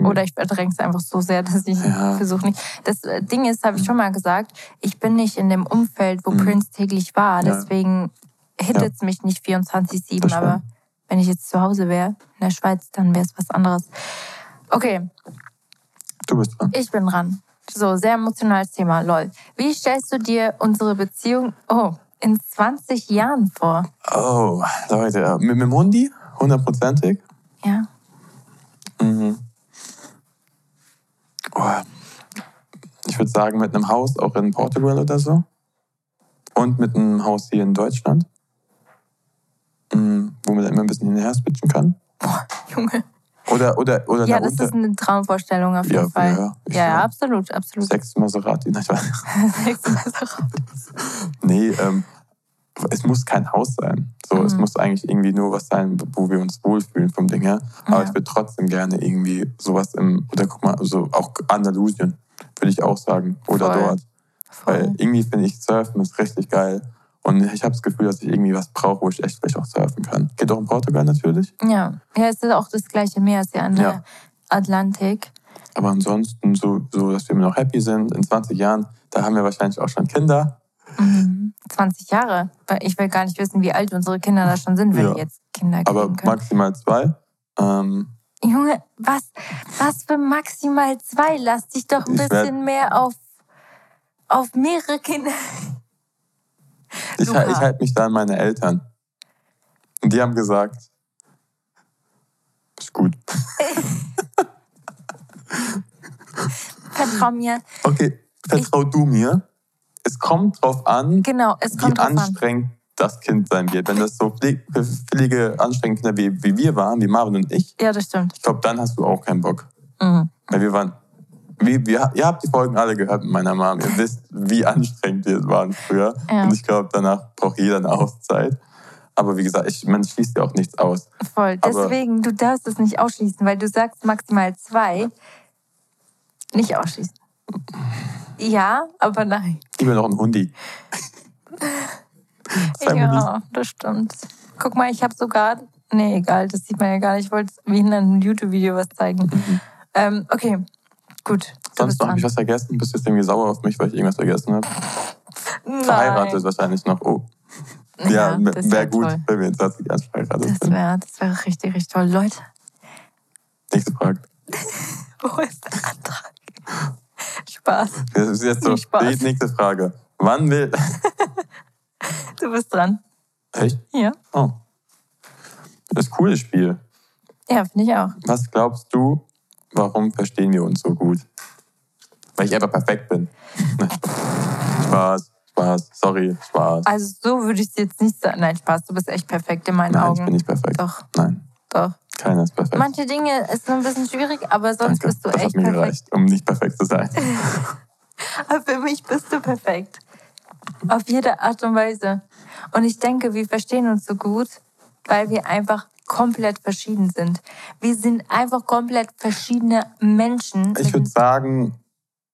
Oder ich verdränge es einfach so sehr, [laughs] dass ich Ja. versuche nicht. Das äh, Ding ist, habe ich schon mal gesagt, ich bin nicht in dem Umfeld, wo Mhm. Prince täglich war. Ja. Deswegen hittet es mich nicht 24-7. Das Aber wenn ich jetzt zu Hause wäre, in der Schweiz, dann wäre es was anderes. Okay, du bist dran. ich bin dran. So, sehr emotionales Thema, lol. Wie stellst du dir unsere Beziehung oh, in 20 Jahren vor? Oh, Leute, äh, mit dem Hundi? Hundertprozentig? Ja. Mhm. Oh. Ich würde sagen, mit einem Haus auch in Portugal oder so. Und mit einem Haus hier in Deutschland. Mhm, wo man dann immer ein bisschen hin und her switchen kann. Boah, Junge. Oder, oder, oder Ja, das ist eine Traumvorstellung auf jeden Ja, Fall. ja, Ja, ja, absolut, absolut. Sechs Maserati. Nein, ich weiß- [laughs] Sechs Maserati. [laughs] nee, ähm, es muss kein Haus sein. So, Es Mhm. muss eigentlich irgendwie nur was sein, wo wir uns wohlfühlen vom Ding her. Aber Ja. ich würde trotzdem gerne irgendwie sowas im, oder guck mal, so auch Andalusien, würde ich auch sagen. Oder Voll. dort. Weil Voll. irgendwie finde ich Surfen ist richtig geil. Und ich habe das Gefühl, dass ich irgendwie was brauche, wo ich echt vielleicht auch surfen kann. Geht auch in Portugal natürlich. Ja. ja, es ist auch das gleiche Meer, es ist ja an der Ja. Atlantik. Aber ansonsten so, so, dass wir immer noch happy sind. In 20 Jahren, da haben wir wahrscheinlich auch schon Kinder. Mhm. 20 Jahre. Weil Ich will gar nicht wissen, wie alt unsere Kinder da schon sind, wenn Ja. die jetzt Kinder Aber können. maximal zwei. Ähm, Junge, was, was für maximal zwei? Lass dich doch ein Ich bisschen mehr auf, auf mehrere Kinder. Ich, ich halte mich da an meine Eltern. Und die haben gesagt, ist gut. [laughs] Vertrau mir. Okay, vertrau du mir. Es kommt drauf an, Genau, es wie drauf an. anstrengend das Kind sein wird. Wenn das so pflegige, anstrengende Kinder wie, wie wir waren, wie Marvin und ich, Ja, das stimmt. ich glaube, dann hast du auch keinen Bock. Mhm. Weil wir waren, wir, wir, ihr habt die Folgen alle gehört mit meiner Mom. Ihr wisst, wie anstrengend wir waren früher. Ja. Und ich glaube, danach braucht jeder eine Auszeit. Aber wie gesagt, ich, man schließt ja auch nichts aus. Voll. Aber- Deswegen, du darfst es nicht ausschließen, weil du sagst maximal zwei. Nicht ausschließen. Ja, aber nein. Ich will noch einen Hundi. [laughs] Ja, das stimmt. Guck mal, ich habe sogar. Nee, egal, das sieht man ja gar nicht. Ich wollte wie in einem YouTube-Video was zeigen. Ähm, okay, gut. Sonst noch, habe ich was vergessen? Bist du jetzt irgendwie sauer auf mich, weil ich irgendwas vergessen habe? Verheiratet wahrscheinlich noch. Oh. Ja, das wäre wär gut, toll. wenn wir in 20 Jahren verheiratet Das sind. wäre das wär richtig, richtig toll. Leute, Nächste Frage. [laughs] Wo ist der Antrag? [laughs] [laughs] Spaß. Das ist jetzt so [laughs] Spaß. die nächste Frage. Wann will. [laughs] Du bist dran. Echt? Ja. Oh. Das ist ein cooles Spiel. Ja, finde ich auch. Was glaubst du, warum verstehen wir uns so gut? Weil ich einfach perfekt bin. Spaß, Spaß, sorry, Spaß. Also so würde ich es jetzt nicht sagen. Nein, Spaß, du bist echt perfekt in meinen Nein, Augen. ich bin nicht perfekt. Doch, Nein, doch. Keiner ist perfekt. Manche Dinge ist so ein bisschen schwierig, aber sonst Danke, bist du das hat echt mir perfekt. gereicht, um nicht perfekt zu sein. [laughs] Aber für mich bist du perfekt. Auf jede Art und Weise. Und ich denke, wir verstehen uns so gut, weil wir einfach komplett verschieden sind. Wir sind einfach komplett verschiedene Menschen. Ich würde sagen,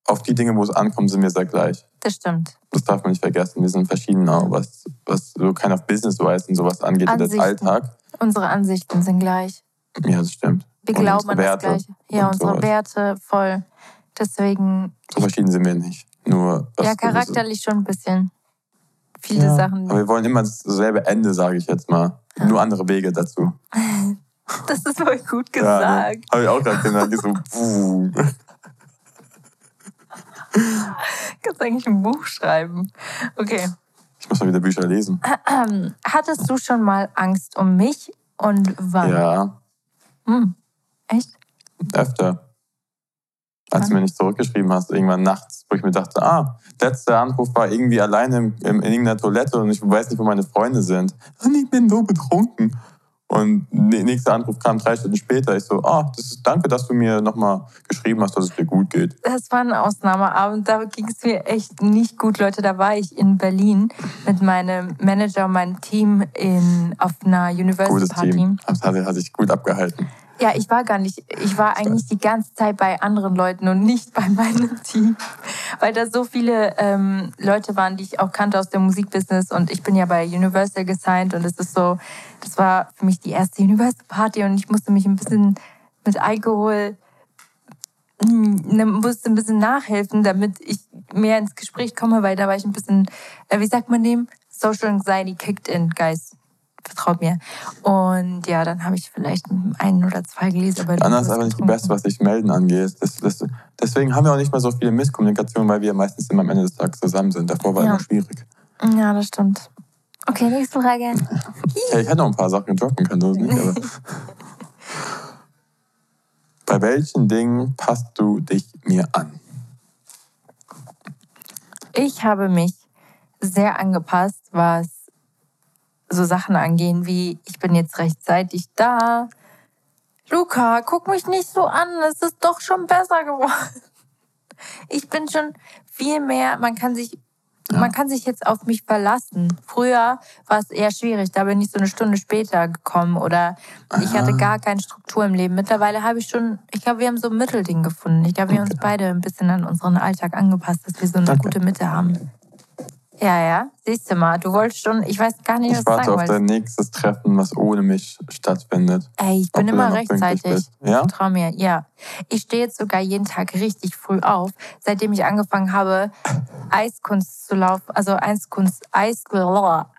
auf die Dinge, wo es ankommt, sind wir sehr gleich. das stimmt. Das darf man nicht vergessen. Wir sind verschieden, auch was, was so kind of Business-wise und sowas angeht, wie das Ansichten. Alltag. Unsere Ansichten sind gleich. Ja, das stimmt. Wir Und glauben an unsere das Werte Gleiche. Ja, unsere sowas. Werte voll. Deswegen, So verschieden sind wir nicht. Nur ja, charakterlich schon ein bisschen. Viele Ja, Sachen. Aber wir wollen immer dasselbe Ende, sage ich jetzt mal. Nur andere Wege dazu. [laughs] Das ist voll gut Ja, ne? gesagt. Habe ich auch gerade gedacht. Ich so, [laughs] puh. Kannst eigentlich ein Buch schreiben. Okay. Ich muss mal wieder Bücher lesen. Hattest du schon mal Angst um mich und wann? Ja, Hm. Echt? öfter. Als du mir nicht zurückgeschrieben hast, irgendwann nachts, wo ich mir dachte, ah, letzter Anruf war irgendwie alleine im, im, in irgendeiner Toilette und ich weiß nicht, wo meine Freunde sind. Und ich bin so betrunken. Und der nächste Anruf kam drei Stunden später. Ich so, ah, das ist, danke, dass du mir nochmal geschrieben hast, dass es dir gut geht. Das war ein Ausnahmeabend. Da ging es mir echt nicht gut, Leute. Da war ich in Berlin mit meinem Manager und meinem Team in, auf einer Universal Gutes Party. Team. Das hat, hat sich gut abgehalten. Ja, ich war gar nicht. Ich war eigentlich die ganze Zeit bei anderen Leuten und nicht bei meinem [laughs] Team. Weil da so viele ähm, Leute waren, die ich auch kannte aus dem Musikbusiness. Und ich bin ja bei Universal gesigned und es ist so, das war für mich die erste Universal Party und ich musste mich ein bisschen mit Alkohol hm, musste ein bisschen nachhelfen, damit ich mehr ins Gespräch komme, weil da war ich ein bisschen, äh, wie sagt man dem? Social Anxiety kicked in, guys. Vertraut mir. Und ja, dann habe ich vielleicht ein oder zwei Gläser bei Anna ist aber nicht die Beste, was sich melden angeht. Das, das, deswegen haben wir auch nicht mehr so viele Misskommunikationen, weil wir meistens immer am Ende des Tages zusammen sind. Davor war Ja. immer schwierig. Ja, das stimmt. Okay, nächste Frage. [laughs] Ja, ich hätte noch ein paar Sachen droppen können, so ist nicht, aber. [laughs] Bei welchen Dingen passt du dich mir an? Ich habe mich sehr angepasst, was so Sachen angehen wie, ich bin jetzt rechtzeitig da. Luca, guck mich nicht so an, es ist doch schon besser geworden. Ich bin schon viel mehr, man kann sich, man kann sich jetzt auf mich verlassen. Früher war es eher schwierig, da bin ich so eine Stunde später gekommen oder ich hatte gar keine Struktur im Leben. Mittlerweile habe ich schon, ich glaube, wir haben so ein Mittelding gefunden. Ich glaube, wir haben uns beide ein bisschen an unseren Alltag angepasst, dass wir so eine Okay. gute Mitte haben. Ja, ja. Siehst du mal, du wolltest schon, ich weiß gar nicht, was Ich du warte sagen auf wolltest. dein nächstes Treffen, was ohne mich stattfindet. Ey, ich Ob bin immer rechtzeitig. Ja? Trau mir, ja. Ich stehe jetzt sogar jeden Tag richtig früh auf, seitdem ich angefangen habe, Eiskunst zu laufen, also Eiskunst, Eis,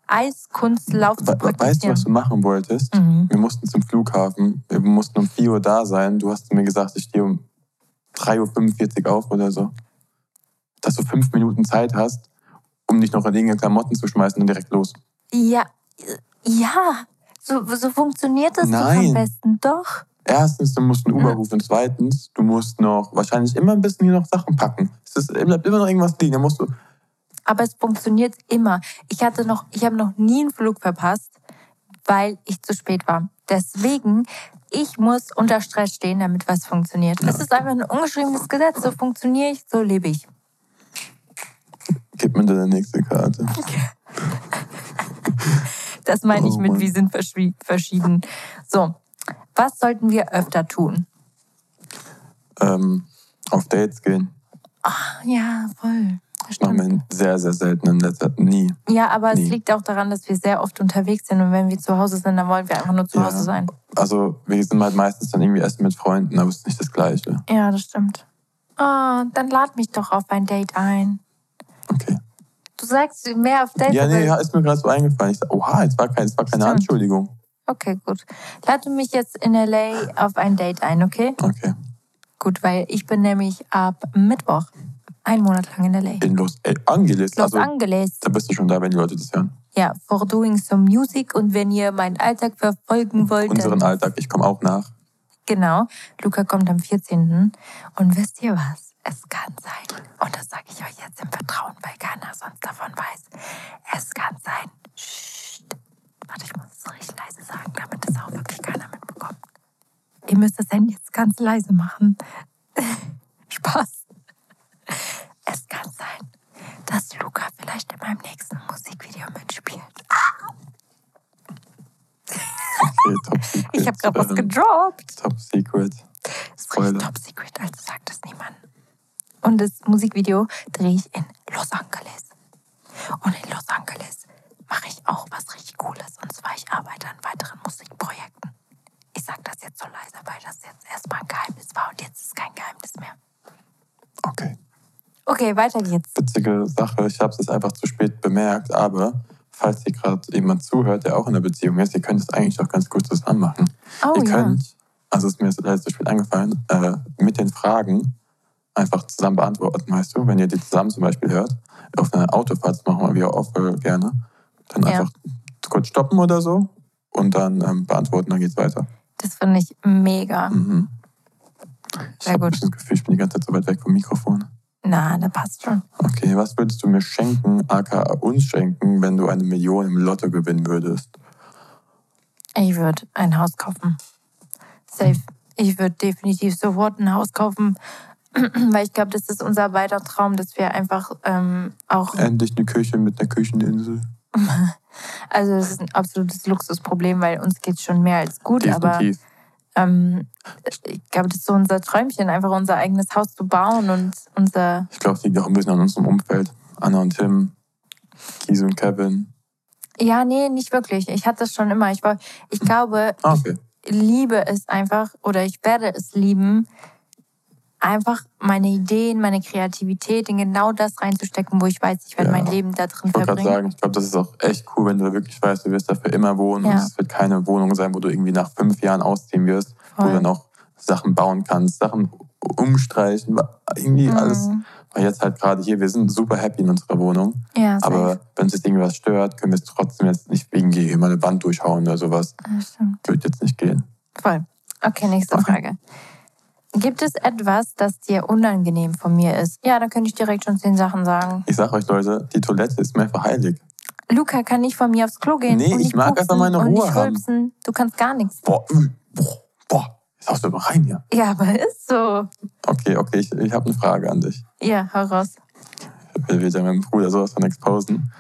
Eiskunstlauf zu we- Weißt du, praktizieren. was du machen wolltest? Mhm. Wir mussten zum Flughafen. Wir mussten um 4 Uhr da sein. Du hast mir gesagt, ich stehe um 3.45 Uhr auf oder so. Dass du fünf Minuten Zeit hast, um dich noch in irgendeine Klamotten zu schmeißen und direkt los. Ja, ja. So, so funktioniert das doch am besten. Doch. Erstens, du musst einen Uber rufen. Zweitens, du musst noch wahrscheinlich immer ein bisschen hier noch Sachen packen. Es ist, bleibt immer noch irgendwas liegen. Da musst du. Aber es funktioniert immer. Ich hatte noch, ich habe noch nie einen Flug verpasst, weil ich zu spät war. Deswegen, ich muss unter Stress stehen, damit was funktioniert. Es ist einfach ein ungeschriebenes Gesetz. So funktioniere ich, so lebe ich. Gib mir deine nächste Karte. [laughs] Das meine ich Oh mit, Mann. wir sind verschieden. So, was sollten wir öfter tun? Ähm, auf Dates gehen. Ja, voll. Das Machen stimmt. wir sehr, sehr selten in letzter Nie. Ja, aber es Nie. liegt auch daran, dass wir sehr oft unterwegs sind und wenn wir zu Hause sind, dann wollen wir einfach nur zu Ja. Hause sein. Also, wir sind halt meistens dann irgendwie essen mit Freunden, aber es ist nicht das Gleiche. Ja, das stimmt. Oh, dann lad mich doch auf ein Date ein. Okay. Du sagst mehr auf Dates. Ja, nee, ja, ist mir gerade so eingefallen. Ich sag, oha, jetzt war, kein, es war keine Stimmt. Anschuldigung. Okay, gut. Lade mich jetzt in LA auf ein Date ein, okay? Okay. Gut, weil ich bin nämlich ab Mittwoch einen Monat lang in LA. In Los Angeles. Los also, Angeles. da bist du schon da, wenn die Leute das hören. Ja, for doing some music und wenn ihr meinen Alltag verfolgen wollt, Unseren Alltag. Ich komme auch nach. Genau. Luca kommt am 14. Und wisst ihr was? Es kann sein, und das sage ich euch jetzt im Vertrauen, weil keiner sonst davon weiß. Es kann sein. Psst. Warte, ich muss es richtig leise sagen, damit es auch wirklich keiner mitbekommt. Ihr müsst das Handy jetzt ganz leise machen. [laughs] Spaß. Es kann sein, dass Luca vielleicht in meinem nächsten Musikvideo mitspielt. Okay, top [laughs] secret. Ich habe gerade was gedroppt. Top secret. Das ist richtig top secret, also sagt das niemand. Und das Musikvideo drehe ich in Los Angeles. Und in Los Angeles mache ich auch was richtig Cooles. Und zwar, ich arbeite an weiteren Musikprojekten. Ich sage das jetzt so leise, weil das jetzt erstmal ein Geheimnis war und jetzt ist kein Geheimnis mehr. Okay. Okay, weiter geht's. Witzige Sache. Ich habe es jetzt einfach zu spät bemerkt, aber falls hier gerade jemand zuhört, der auch in einer Beziehung ist, ihr könnt es eigentlich auch ganz gut zusammen machen. Oh ihr ja. könnt, also ist mir jetzt leider zu spät eingefallen, äh, mit den Fragen einfach zusammen beantworten, weißt du? Wenn ihr die zusammen zum Beispiel hört, auf einer Autofahrt, machen wir auch voll gerne, dann Ja. einfach kurz stoppen oder so und dann ähm, beantworten, dann geht's weiter. Das finde ich mega. Mhm. Ich Sehr habe gut. das Gefühl, ich bin die ganze Zeit so weit weg vom Mikrofon. Na, da passt schon. Okay, was würdest du mir schenken, aka uns schenken, wenn du eine Million im Lotto gewinnen würdest? Ich würde ein Haus kaufen. Safe. Ich würde definitiv sofort ein Haus kaufen, [clears throat] weil ich glaube, das ist unser beider Traum, dass wir einfach ähm, auch, Endlich eine Küche mit einer Kücheninsel. [laughs] also das ist ein absolutes Luxusproblem, weil uns geht schon mehr als gut, aber Definitiv. ähm, ich glaube, das ist so unser Träumchen, einfach unser eigenes Haus zu bauen und unser, Ich glaube, es liegt auch ein bisschen an unserem Umfeld. Anna und Tim, Kisu und Kevin. ja, nee, nicht wirklich. Ich hatte das schon immer. Ich war, ich glaube, Ah, okay. liebe es einfach oder ich werde es lieben, einfach meine Ideen, meine Kreativität in genau das reinzustecken, wo ich weiß, ich werde Ja. mein Leben da drin Ich wollte gerade verbringen. sagen, ich glaube, das ist auch echt cool, wenn du wirklich weißt, du wirst dafür immer wohnen. Und Ja. es wird keine Wohnung sein, wo du irgendwie nach fünf Jahren ausziehen wirst, wo Voll. du dann auch Sachen bauen kannst, Sachen umstreichen, irgendwie alles. Mhm. Weil jetzt halt gerade hier, wir sind super happy in unserer Wohnung. Ja. Aber wenn uns jetzt irgendwas stört, können wir es trotzdem jetzt nicht wegen hier mal eine Wand durchhauen oder sowas. Ja, stimmt. Wird jetzt nicht gehen. Voll. Okay, nächste Okay. Frage. Gibt es etwas, das dir unangenehm von mir ist? Ja, da könnte ich direkt schon zehn Sachen sagen. Ich sag euch, Leute, die Toilette ist mir einfach heilig. Luca kann nicht von mir aufs Klo gehen. Nee, ich mag einfach meine Ruhe haben. Du kannst gar nichts. Boah, üh, boah, boah. Jetzt haust du mal rein hier. Ja, aber ist so. Okay, okay, ich, ich habe eine Frage an dich. Ja, hau raus. Ich will wieder meinen Bruder sowas von exposen.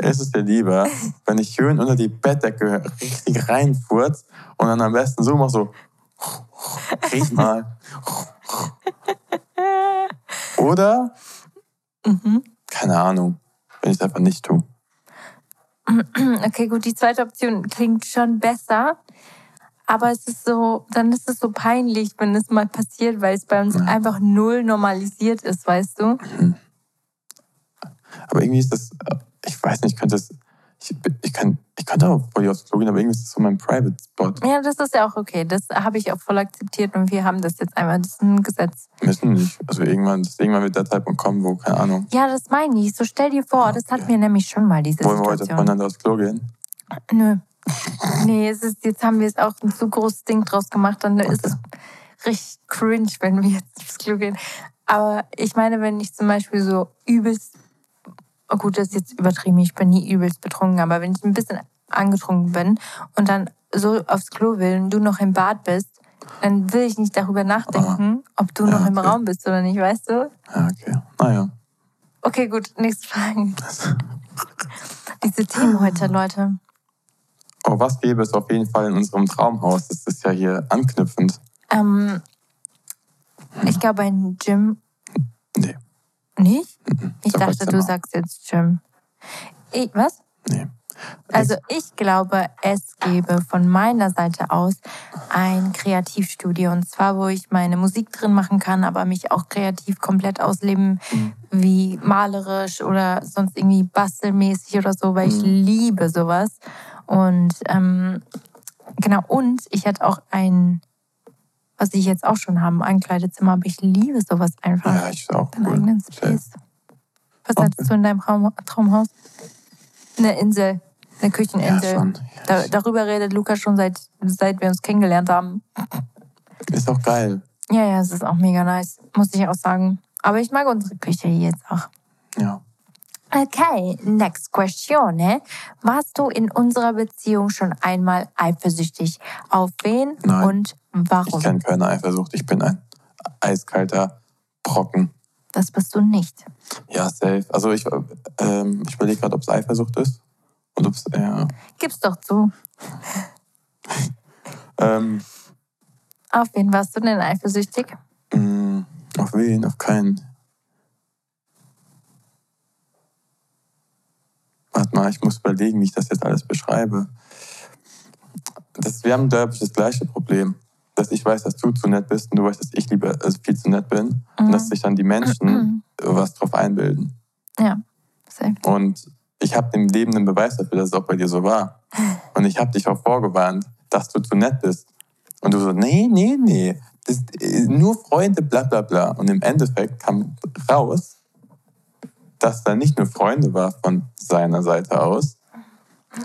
Ist es dir lieber, [laughs] wenn ich schön unter die Bettdecke richtig reinfurz und dann am besten so mach so, riech mal. Oder, Mhm. keine Ahnung, wenn ich es einfach nicht tue. Okay, gut, die zweite Option klingt schon besser. Aber es ist so, dann ist es so peinlich, wenn es mal passiert, weil es bei uns Ja. einfach null normalisiert ist, weißt du? Aber irgendwie ist das, ich weiß nicht, ich könnte das, ich, ich, kann, ich könnte auch gehen, aber irgendwie ist das so mein Private Spot. Ja, das ist ja auch okay. Das habe ich auch voll akzeptiert und wir haben das jetzt einmal. Das ist ein Gesetz. Müssen nicht. Also irgendwann, das- irgendwann wird der Zeitpunkt kommen, wo, keine Ahnung, Ja, das meine ich. So stell dir vor, das hatten wir nämlich schon mal, diese wollen wir heute Situation. voneinander aufs Klo gehen? Nö. Nee, es ist, jetzt haben wir es auch ein zu großes Ding draus gemacht. Dann ist es richtig cringe, wenn wir jetzt aufs Klo gehen. Aber ich meine, wenn ich zum Beispiel so übelst, oh gut, das ist jetzt übertrieben, ich bin nie übelst betrunken, aber wenn ich ein bisschen angetrunken bin und dann so aufs Klo will und du noch im Bad bist, dann will ich nicht darüber nachdenken, ob du Ja, noch im okay. Raum bist oder nicht, weißt du? Ja, okay. Naja. Okay, gut, nächste Frage. [laughs] Diese Themen heute, Leute. Oh, was gäbe es auf jeden Fall in unserem Traumhaus? Das ist ja hier anknüpfend. Ähm, ich glaube, ein Gym. Nicht? Ich Sag dachte, du sagst jetzt Gym. Ich, was? nee. Also ich glaube, es gäbe von meiner Seite aus ein Kreativstudio. Und zwar, wo ich meine Musik drin machen kann, aber mich auch kreativ komplett ausleben, Mhm. wie malerisch oder sonst irgendwie bastelmäßig oder so, weil ich Mhm. liebe sowas. Und ähm, Genau, und ich hatte auch ein, was ich jetzt auch schon habe, ein Kleidezimmer, aber ich liebe sowas einfach. Ja, ich auch. Deinen Cool. eigenen. Space. Was Okay. hattest du in deinem Traum, Traumhaus? Eine Insel, eine Ja, Kücheninsel. schon. da, darüber redet Lukas schon seit, seit wir uns kennengelernt haben. Ist auch geil. Ja, ja, es ist auch mega nice, muss ich auch sagen. Aber ich mag unsere Küche hier jetzt auch. Ja. Okay, next question. Ne? Warst du in unserer Beziehung schon einmal eifersüchtig? Auf wen Nein. und Ich warum? kenne keine Eifersucht. Ich bin ein eiskalter Brocken. Das bist du nicht. Ja, safe. Also ich, ähm, ich überlege gerade, ob es Eifersucht ist. Und ob es, ja. Gib's doch zu. [laughs] Ähm, Auf wen warst du denn eifersüchtig? mh, auf wen? Auf keinen. Warte mal, ich muss überlegen, wie ich das jetzt alles beschreibe. Das, wir haben, glaube ich, das gleiche Problem. Dass ich weiß, dass du zu nett bist und du weißt, dass ich lieber also viel zu nett bin. Und dass sich dann die Menschen was drauf einbilden. Ja, safe. Und ich habe dem Leben einen Beweis dafür, dass es auch bei dir so war. Und ich habe dich auch vorgewarnt, dass du zu nett bist. Und du so, nee, nee, nee, das, äh, nur Freunde, bla bla bla. Und im Endeffekt kam raus, dass da nicht nur Freunde war von seiner Seite aus.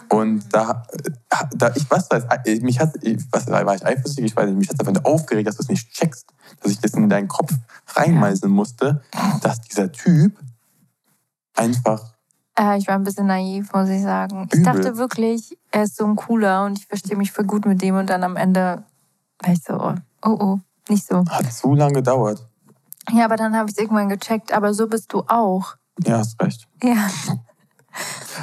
Und da, äh, da ich was weiß, äh, mich hat, ich- was war ich eifersüchtig, ich weiß nicht, mich hat nur aufgeregt, dass du es nicht checkst, dass ich das in deinen Kopf reinmeißeln musste, dass dieser Typ einfach Äh, ich war ein bisschen naiv, muss ich sagen. Ich Übel. dachte wirklich, er ist so ein cooler und ich verstehe mich voll gut mit dem und dann am Ende war ich so, oh, oh, nicht so. Hat zu lange gedauert. Ja, aber dann habe ich es irgendwann gecheckt, aber so bist du auch. Ja, hast recht. Ja. [laughs]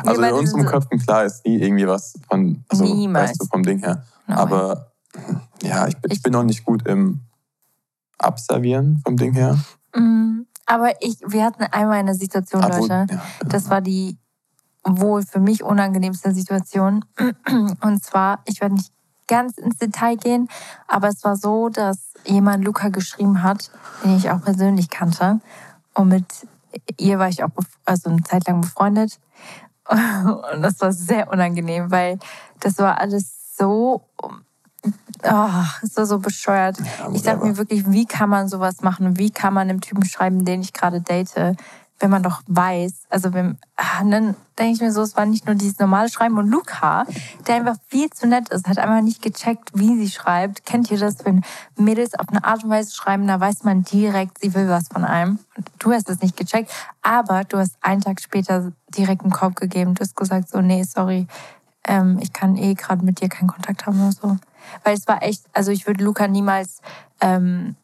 Also in unserem so- Köpfen klar ist nie irgendwie was von, also, Niemals. weißt du, vom Ding her. Nein. Aber ja, ich, bin- ich bin auch nicht gut im Abservieren vom Ding her. Mm, Aber ich, wir hatten einmal eine Situation, Obwohl- Leute. ja, Das war die wohl für mich unangenehmste Situation. [clears throat] Und zwar, ich werde nicht ganz ins Detail gehen, aber es war so, dass jemand Luca geschrieben hat, den ich auch persönlich kannte. Und mit ihr war ich auch also eine Zeit lang befreundet. [laughs] Und das war sehr unangenehm, weil das war alles so, oh, es war so bescheuert. Ja, Ich dachte mir wirklich, wie kann man sowas machen? Wie kann man einem Typen schreiben, den ich gerade date, wenn man doch weiß, also wenn, ah, dann denke ich mir so, es war nicht nur dieses normale Schreiben und Luca, der einfach viel zu nett ist, hat einfach nicht gecheckt, wie sie schreibt. Kennt ihr das, wenn Mädels auf eine Art und Weise schreiben, da weiß man direkt, sie will was von einem. Und du hast es nicht gecheckt, aber du hast einen Tag später direkt einen Korb gegeben. Du hast gesagt so, nee, sorry, ähm, ich kann eh gerade mit dir keinen Kontakt haben oder so. Weil es war echt, also ich würde Luca niemals ähm,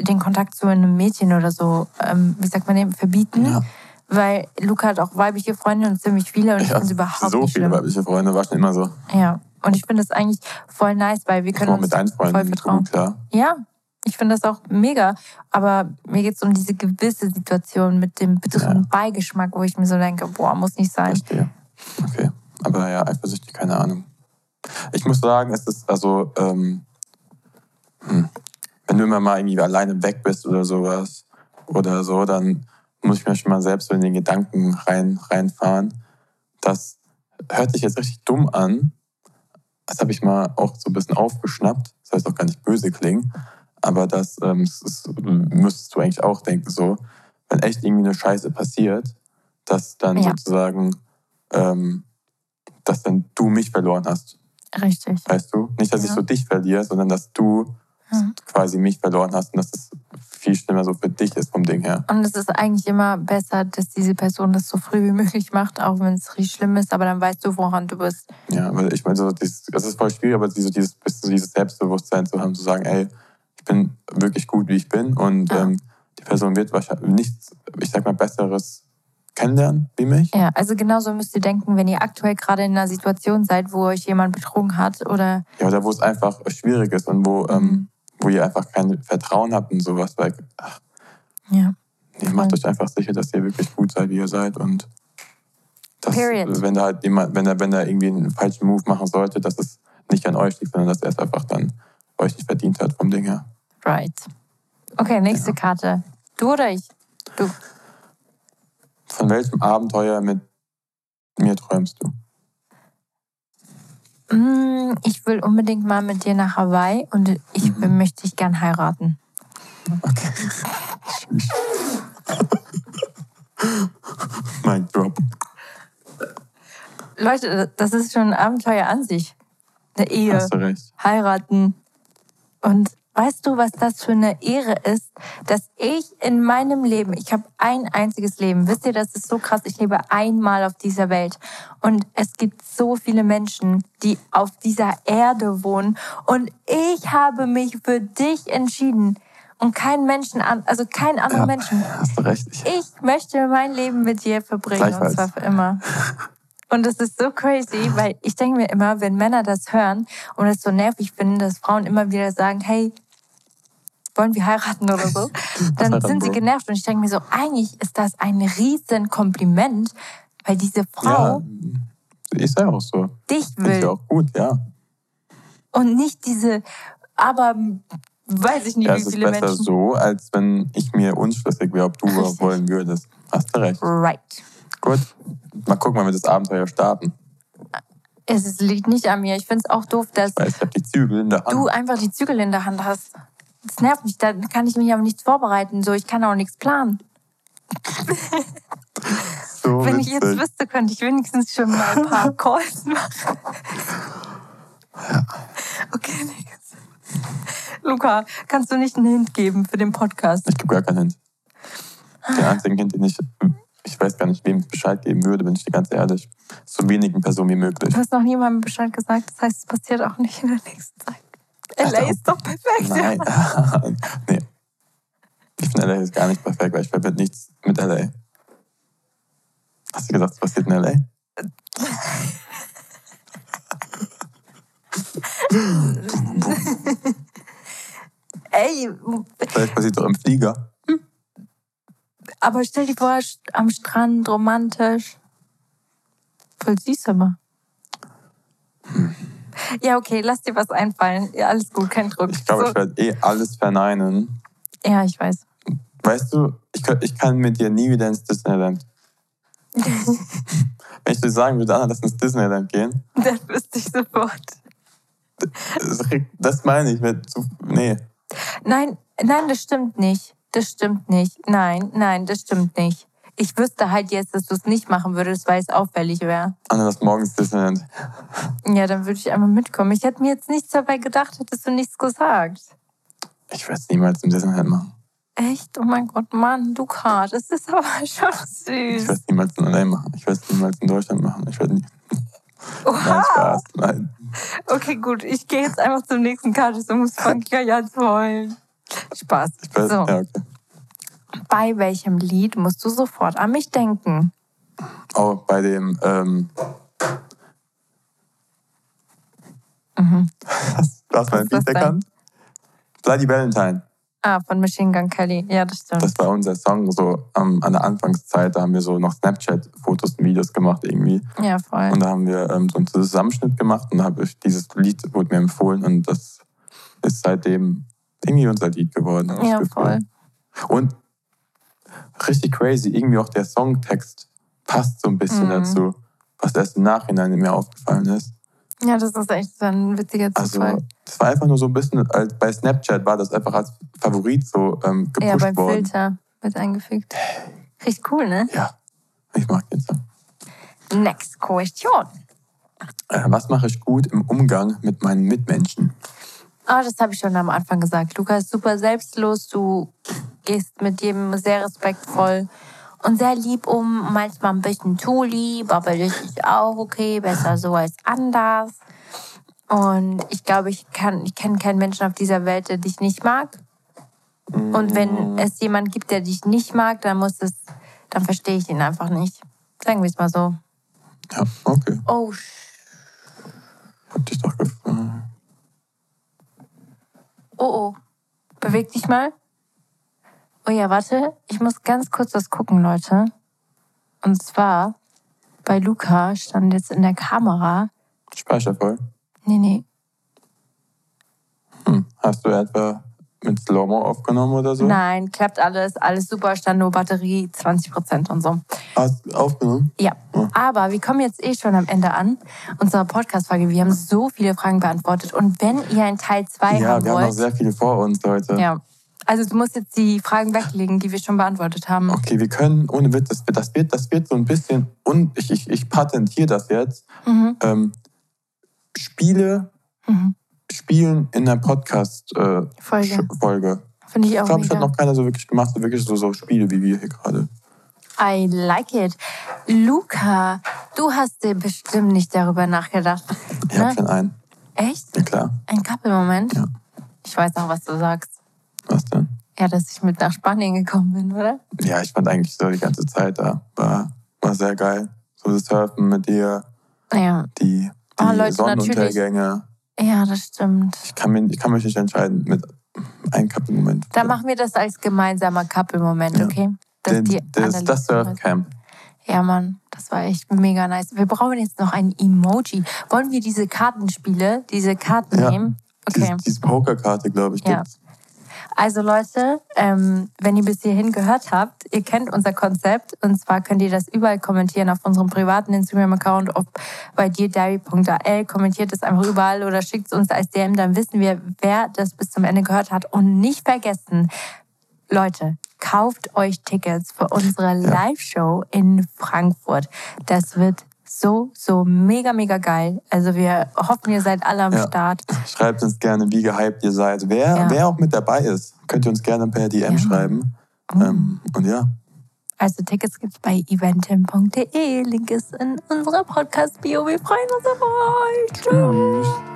den Kontakt zu einem Mädchen oder so, ähm, wie sagt man dem, verbieten. Ja. Weil Luca hat auch weibliche Freunde und ziemlich viele und ich Ich finde es überhaupt so nicht viele schlimm. weibliche Freunde, war schon immer so. Ja. Und ich finde es eigentlich voll nice, weil wir können uns voll vertrauen. gut klar. Ja, ich finde das auch mega. Aber mir geht es um diese gewisse Situation mit dem bitteren Ja. Beigeschmack, wo ich mir so denke, boah, muss nicht sein. Verstehe. Okay. Aber ja, eifersüchtig, keine Ahnung. Ich muss sagen, es ist also, ähm, hm, wenn du immer mal irgendwie alleine weg bist oder sowas oder so, dann muss ich mir schon mal selbst so in den Gedanken rein, reinfahren. Das hört sich jetzt richtig dumm an. Das habe ich mal auch so ein bisschen aufgeschnappt. Das heißt auch gar nicht böse klingen. Aber das, ähm, das ist, müsstest du eigentlich auch denken, so, wenn echt irgendwie eine Scheiße passiert, dass dann Ja. sozusagen, ähm, dass dann du mich verloren hast. Richtig. Weißt du? Nicht, dass ich Ja. so dich verliere, sondern dass du Mhm. quasi mich verloren hast und dass es viel schlimmer so für dich ist vom Ding her. Und es ist eigentlich immer besser, dass diese Person das so früh wie möglich macht, auch wenn es richtig schlimm ist, aber dann weißt du, woran du bist. Ja, weil ich meine, so dieses, das ist voll schwierig, aber so dieses, so dieses Selbstbewusstsein zu haben, zu sagen, ey, ich bin wirklich gut, wie ich bin und Ja. ähm, die Person wird wahrscheinlich nichts, ich sag mal, Besseres kennenlernen wie mich. Ja, also genauso müsst ihr denken, wenn ihr aktuell gerade in einer Situation seid, wo euch jemand betrogen hat oder Ja, oder wo es einfach schwierig ist und wo, ähm, Mhm. Wo ihr einfach kein Vertrauen habt und sowas, weil, ach, ja. nee, macht euch einfach sicher, dass ihr wirklich gut seid, wie ihr seid und dass, Period. wenn da halt jemand, wenn er, wenn er irgendwie einen falschen Move machen sollte, dass es nicht an euch liegt, sondern dass er es einfach dann euch nicht verdient hat vom Ding her. Right. Okay, nächste Ja. Karte. Du oder ich? Du. Von welchem Abenteuer mit mir träumst du? Mm, Ich will unbedingt mal mit dir nach Hawaii und ich Mhm. möchte dich gern heiraten. Okay. Mic drop. Leute, das ist schon ein Abenteuer an sich. Eine Ehe, Hast du recht. heiraten. Und weißt du, was das für eine Ehre ist, dass ich in meinem Leben, ich habe ein einziges Leben. Wisst ihr, das ist so krass. Ich lebe einmal auf dieser Welt. Und es gibt so viele Menschen, die auf dieser Erde wohnen. Und ich habe mich für dich entschieden. Und kein Menschen an, also kein anderer Ja, Menschen. [laughs] hast du recht. Ich, Ich möchte mein Leben mit dir verbringen und zwar für immer. Und das ist so crazy, weil ich denke mir immer, wenn Männer das hören und es so nervig finden, dass Frauen immer wieder sagen, hey, wollen wir heiraten oder so, [laughs] dann sind sie genervt. Und ich denke mir so, eigentlich ist das ein riesen Kompliment, weil diese ja, Frau ist ja auch so. dich Finde ich will auch gut, ja. und nicht diese, aber weiß ich nicht, Ja, wie es ist viele besser Menschen. so, als wenn ich mir unschlüssig wäre, ob du Richtig. wollen würdest. Hast du recht. Right. Gut. Mal gucken, wann wir das Abenteuer starten. Es ist- liegt nicht an mir. Ich finde es auch doof, dass ich habe die Zügel in der Hand. du einfach die Zügel in der Hand hast. Das nervt mich. Da kann ich mich aber nichts vorbereiten. So, ich kann auch nichts planen. so Wenn ich jetzt wüsste, könnte ich wenigstens schon mal ein paar [laughs] Calls machen. Okay, nix. Luca, kannst du nicht einen Hint geben für den Podcast? Ich gebe gar keinen Hint. Der einzige Hint, den ich, ich weiß gar nicht, wem ich Bescheid geben würde, bin ich dir ganz ehrlich. So wenigen Personen wie möglich. Du hast noch niemandem Bescheid gesagt. Das heißt, es passiert auch nicht in der nächsten Zeit. LA ist doch perfekt. Nein. [laughs] nee. Ich finde LA ist gar nicht perfekt, weil ich verbinde nichts mit LA. Hast du gesagt, es passiert in LA? [laughs] Ey, Vielleicht passiert doch im Flieger. aber stell dir vor, am Strand, romantisch. Voll süß aber. Ja, okay, lass dir was einfallen. Ja, alles gut, kein Druck. Ich glaube, So- ich werde eh alles verneinen. ja, ich weiß. Weißt du, ich, ich kann mit dir nie wieder ins Disneyland. [laughs] Wenn ich dir sagen würde, Anna, lass ins Disneyland gehen, Dann wüsste ich sofort. das, meine ich. Mit, so- nee. Nein, nein, das stimmt nicht. Das stimmt nicht. Nein, nein, das stimmt nicht. Ich wüsste halt jetzt, dass du es nicht machen würdest, weil es auffällig wäre. Anna, lass morgen ins Disneyland. Ja, dann würde ich einmal mitkommen. Ich hätte mir jetzt nichts dabei gedacht, hättest du nichts gesagt. Ich werde es niemals im Disneyland machen. Echt? Oh mein Gott, Mann, Luca, das ist aber [laughs] schon Ich werde süß. es niemals in LA machen. Ich werde es niemals in Deutschland machen. Ich werde nie. Nein, Oha. Spaß. Nein. Okay, gut, ich gehe jetzt einfach zum nächsten Karte und muss gleich an zu heulen. Spaß. Ich weiß, So, ja, okay. Bei welchem Lied musst du sofort an mich denken? Oh, bei dem, ähm, Mhm. hast, hast du mein Was Lied erkannt? Bloody Valentine. Ah, von Machine Gun Kelly. Ja, das stimmt. Das war unser Song so ähm, an der Anfangszeit. Da haben wir so noch Snapchat-Fotos und Videos gemacht irgendwie. ja, voll. Und da haben wir ähm, so einen Zusammenschnitt gemacht und da habe ich dieses Lied wurde mir empfohlen und das ist seitdem irgendwie unser Lied geworden. Ja, voll. Und richtig crazy, irgendwie auch der Songtext passt so ein bisschen Mhm. dazu, was erst im Nachhinein mir aufgefallen ist. Ja, das ist echt so ein witziger Also, Zufall. das war einfach nur so ein bisschen, bei Snapchat war das einfach als Favorit so ähm, ja, gepusht beim worden. Filter wird eingefügt. Riecht cool, ne? Ja, ich mag den Song. Next question. Äh, was mache ich gut im Umgang mit meinen Mitmenschen? Ah, das habe ich schon am Anfang gesagt. Luca ist super selbstlos. Du gehst mit jedem sehr respektvoll und sehr lieb um. Manchmal ein bisschen zu lieb, aber das ist auch okay. Besser so als anders. Und ich glaube, ich kann, ich kenne keinen Menschen auf dieser Welt, der dich nicht mag. Und wenn es jemand gibt, der dich nicht mag, dann muss es, dann verstehe ich ihn einfach nicht. Sagen wir es mal so. Ja, okay. Oh, Hab dich oh, oh. Beweg dich mal. Oh ja, warte. Ich muss ganz kurz was gucken, Leute. Und zwar, bei Luca stand jetzt in der Kamera. Speicher voll. Nee, nee. Hm. Hast du etwa mit Slow-Mo aufgenommen oder so? Nein, klappt alles, alles super, stand nur Batterie 20% und so. Hast du aufgenommen? Ja, Ja. aber wir kommen jetzt eh schon am Ende an unserer Podcast-Folge. Wir haben so viele Fragen beantwortet und wenn ihr ein Teil 2 Ja, haben wir haben noch wollt, sehr viele vor uns, Leute. ja. Also du musst jetzt die Fragen weglegen, die wir schon beantwortet haben. Okay, wir können, ohne Witz, das, wird- das, wird, das wird so ein bisschen, und ich, ich, ich patentiere das jetzt, Mhm. ähm, Spiele Mhm. Spielen in der Podcast-Folge. Folge. Folge. Finde ich Ich auch glaube, ich habe mega. noch keiner so wirklich gemacht, so wirklich so, so Spiele wie wir hier gerade. I like it. Luca, du hast dir bestimmt nicht darüber nachgedacht. Ich habe Ne? schon einen. Echt? Ja, klar. Ein Couple-Moment? Ja. Ich weiß auch, was du sagst. Was denn? Ja, dass ich mit nach Spanien gekommen bin, oder? Ja, ich fand eigentlich so die ganze Zeit da. War, war sehr geil. So das Surfen mit dir, Ja. die, die Oh, Leute, Sonnenuntergänge. Ja, das stimmt. Ich kann, mich, ich kann mich nicht entscheiden mit einem Couple-Moment. Dann machen wir das als gemeinsamer Couple-Moment, Ja. okay? Dass Den, die das, das. Surfcamp. Ja, Mann, das war echt mega nice. Wir brauchen jetzt noch ein Emoji. Wollen wir diese Kartenspiele, diese Karten Ja. nehmen? Okay. Diese, diese Pokerkarte, glaube ich, Ja. gibt's. Also Leute, ähm, wenn ihr bis hierhin gehört habt, ihr kennt unser Konzept und zwar könnt ihr das überall kommentieren auf unserem privaten Instagram-Account, auf bei dirdiary.al, kommentiert es einfach überall oder schickt es uns als DM, dann wissen wir, wer das bis zum Ende gehört hat. Und nicht vergessen, Leute, kauft euch Tickets für unsere Live-Show in Frankfurt. Das wird so, so mega, mega geil. Also wir hoffen, ihr seid alle am Ja. Start. Schreibt uns gerne, wie gehypt ihr seid. Wer, Ja. wer auch mit dabei ist, könnt ihr uns gerne per DM Ja. schreiben. Oh. Ähm, und ja, Also Tickets gibt's bei eventim.de. Link ist in unserer Podcast-Bio. Wir freuen uns auf euch. Tschüss.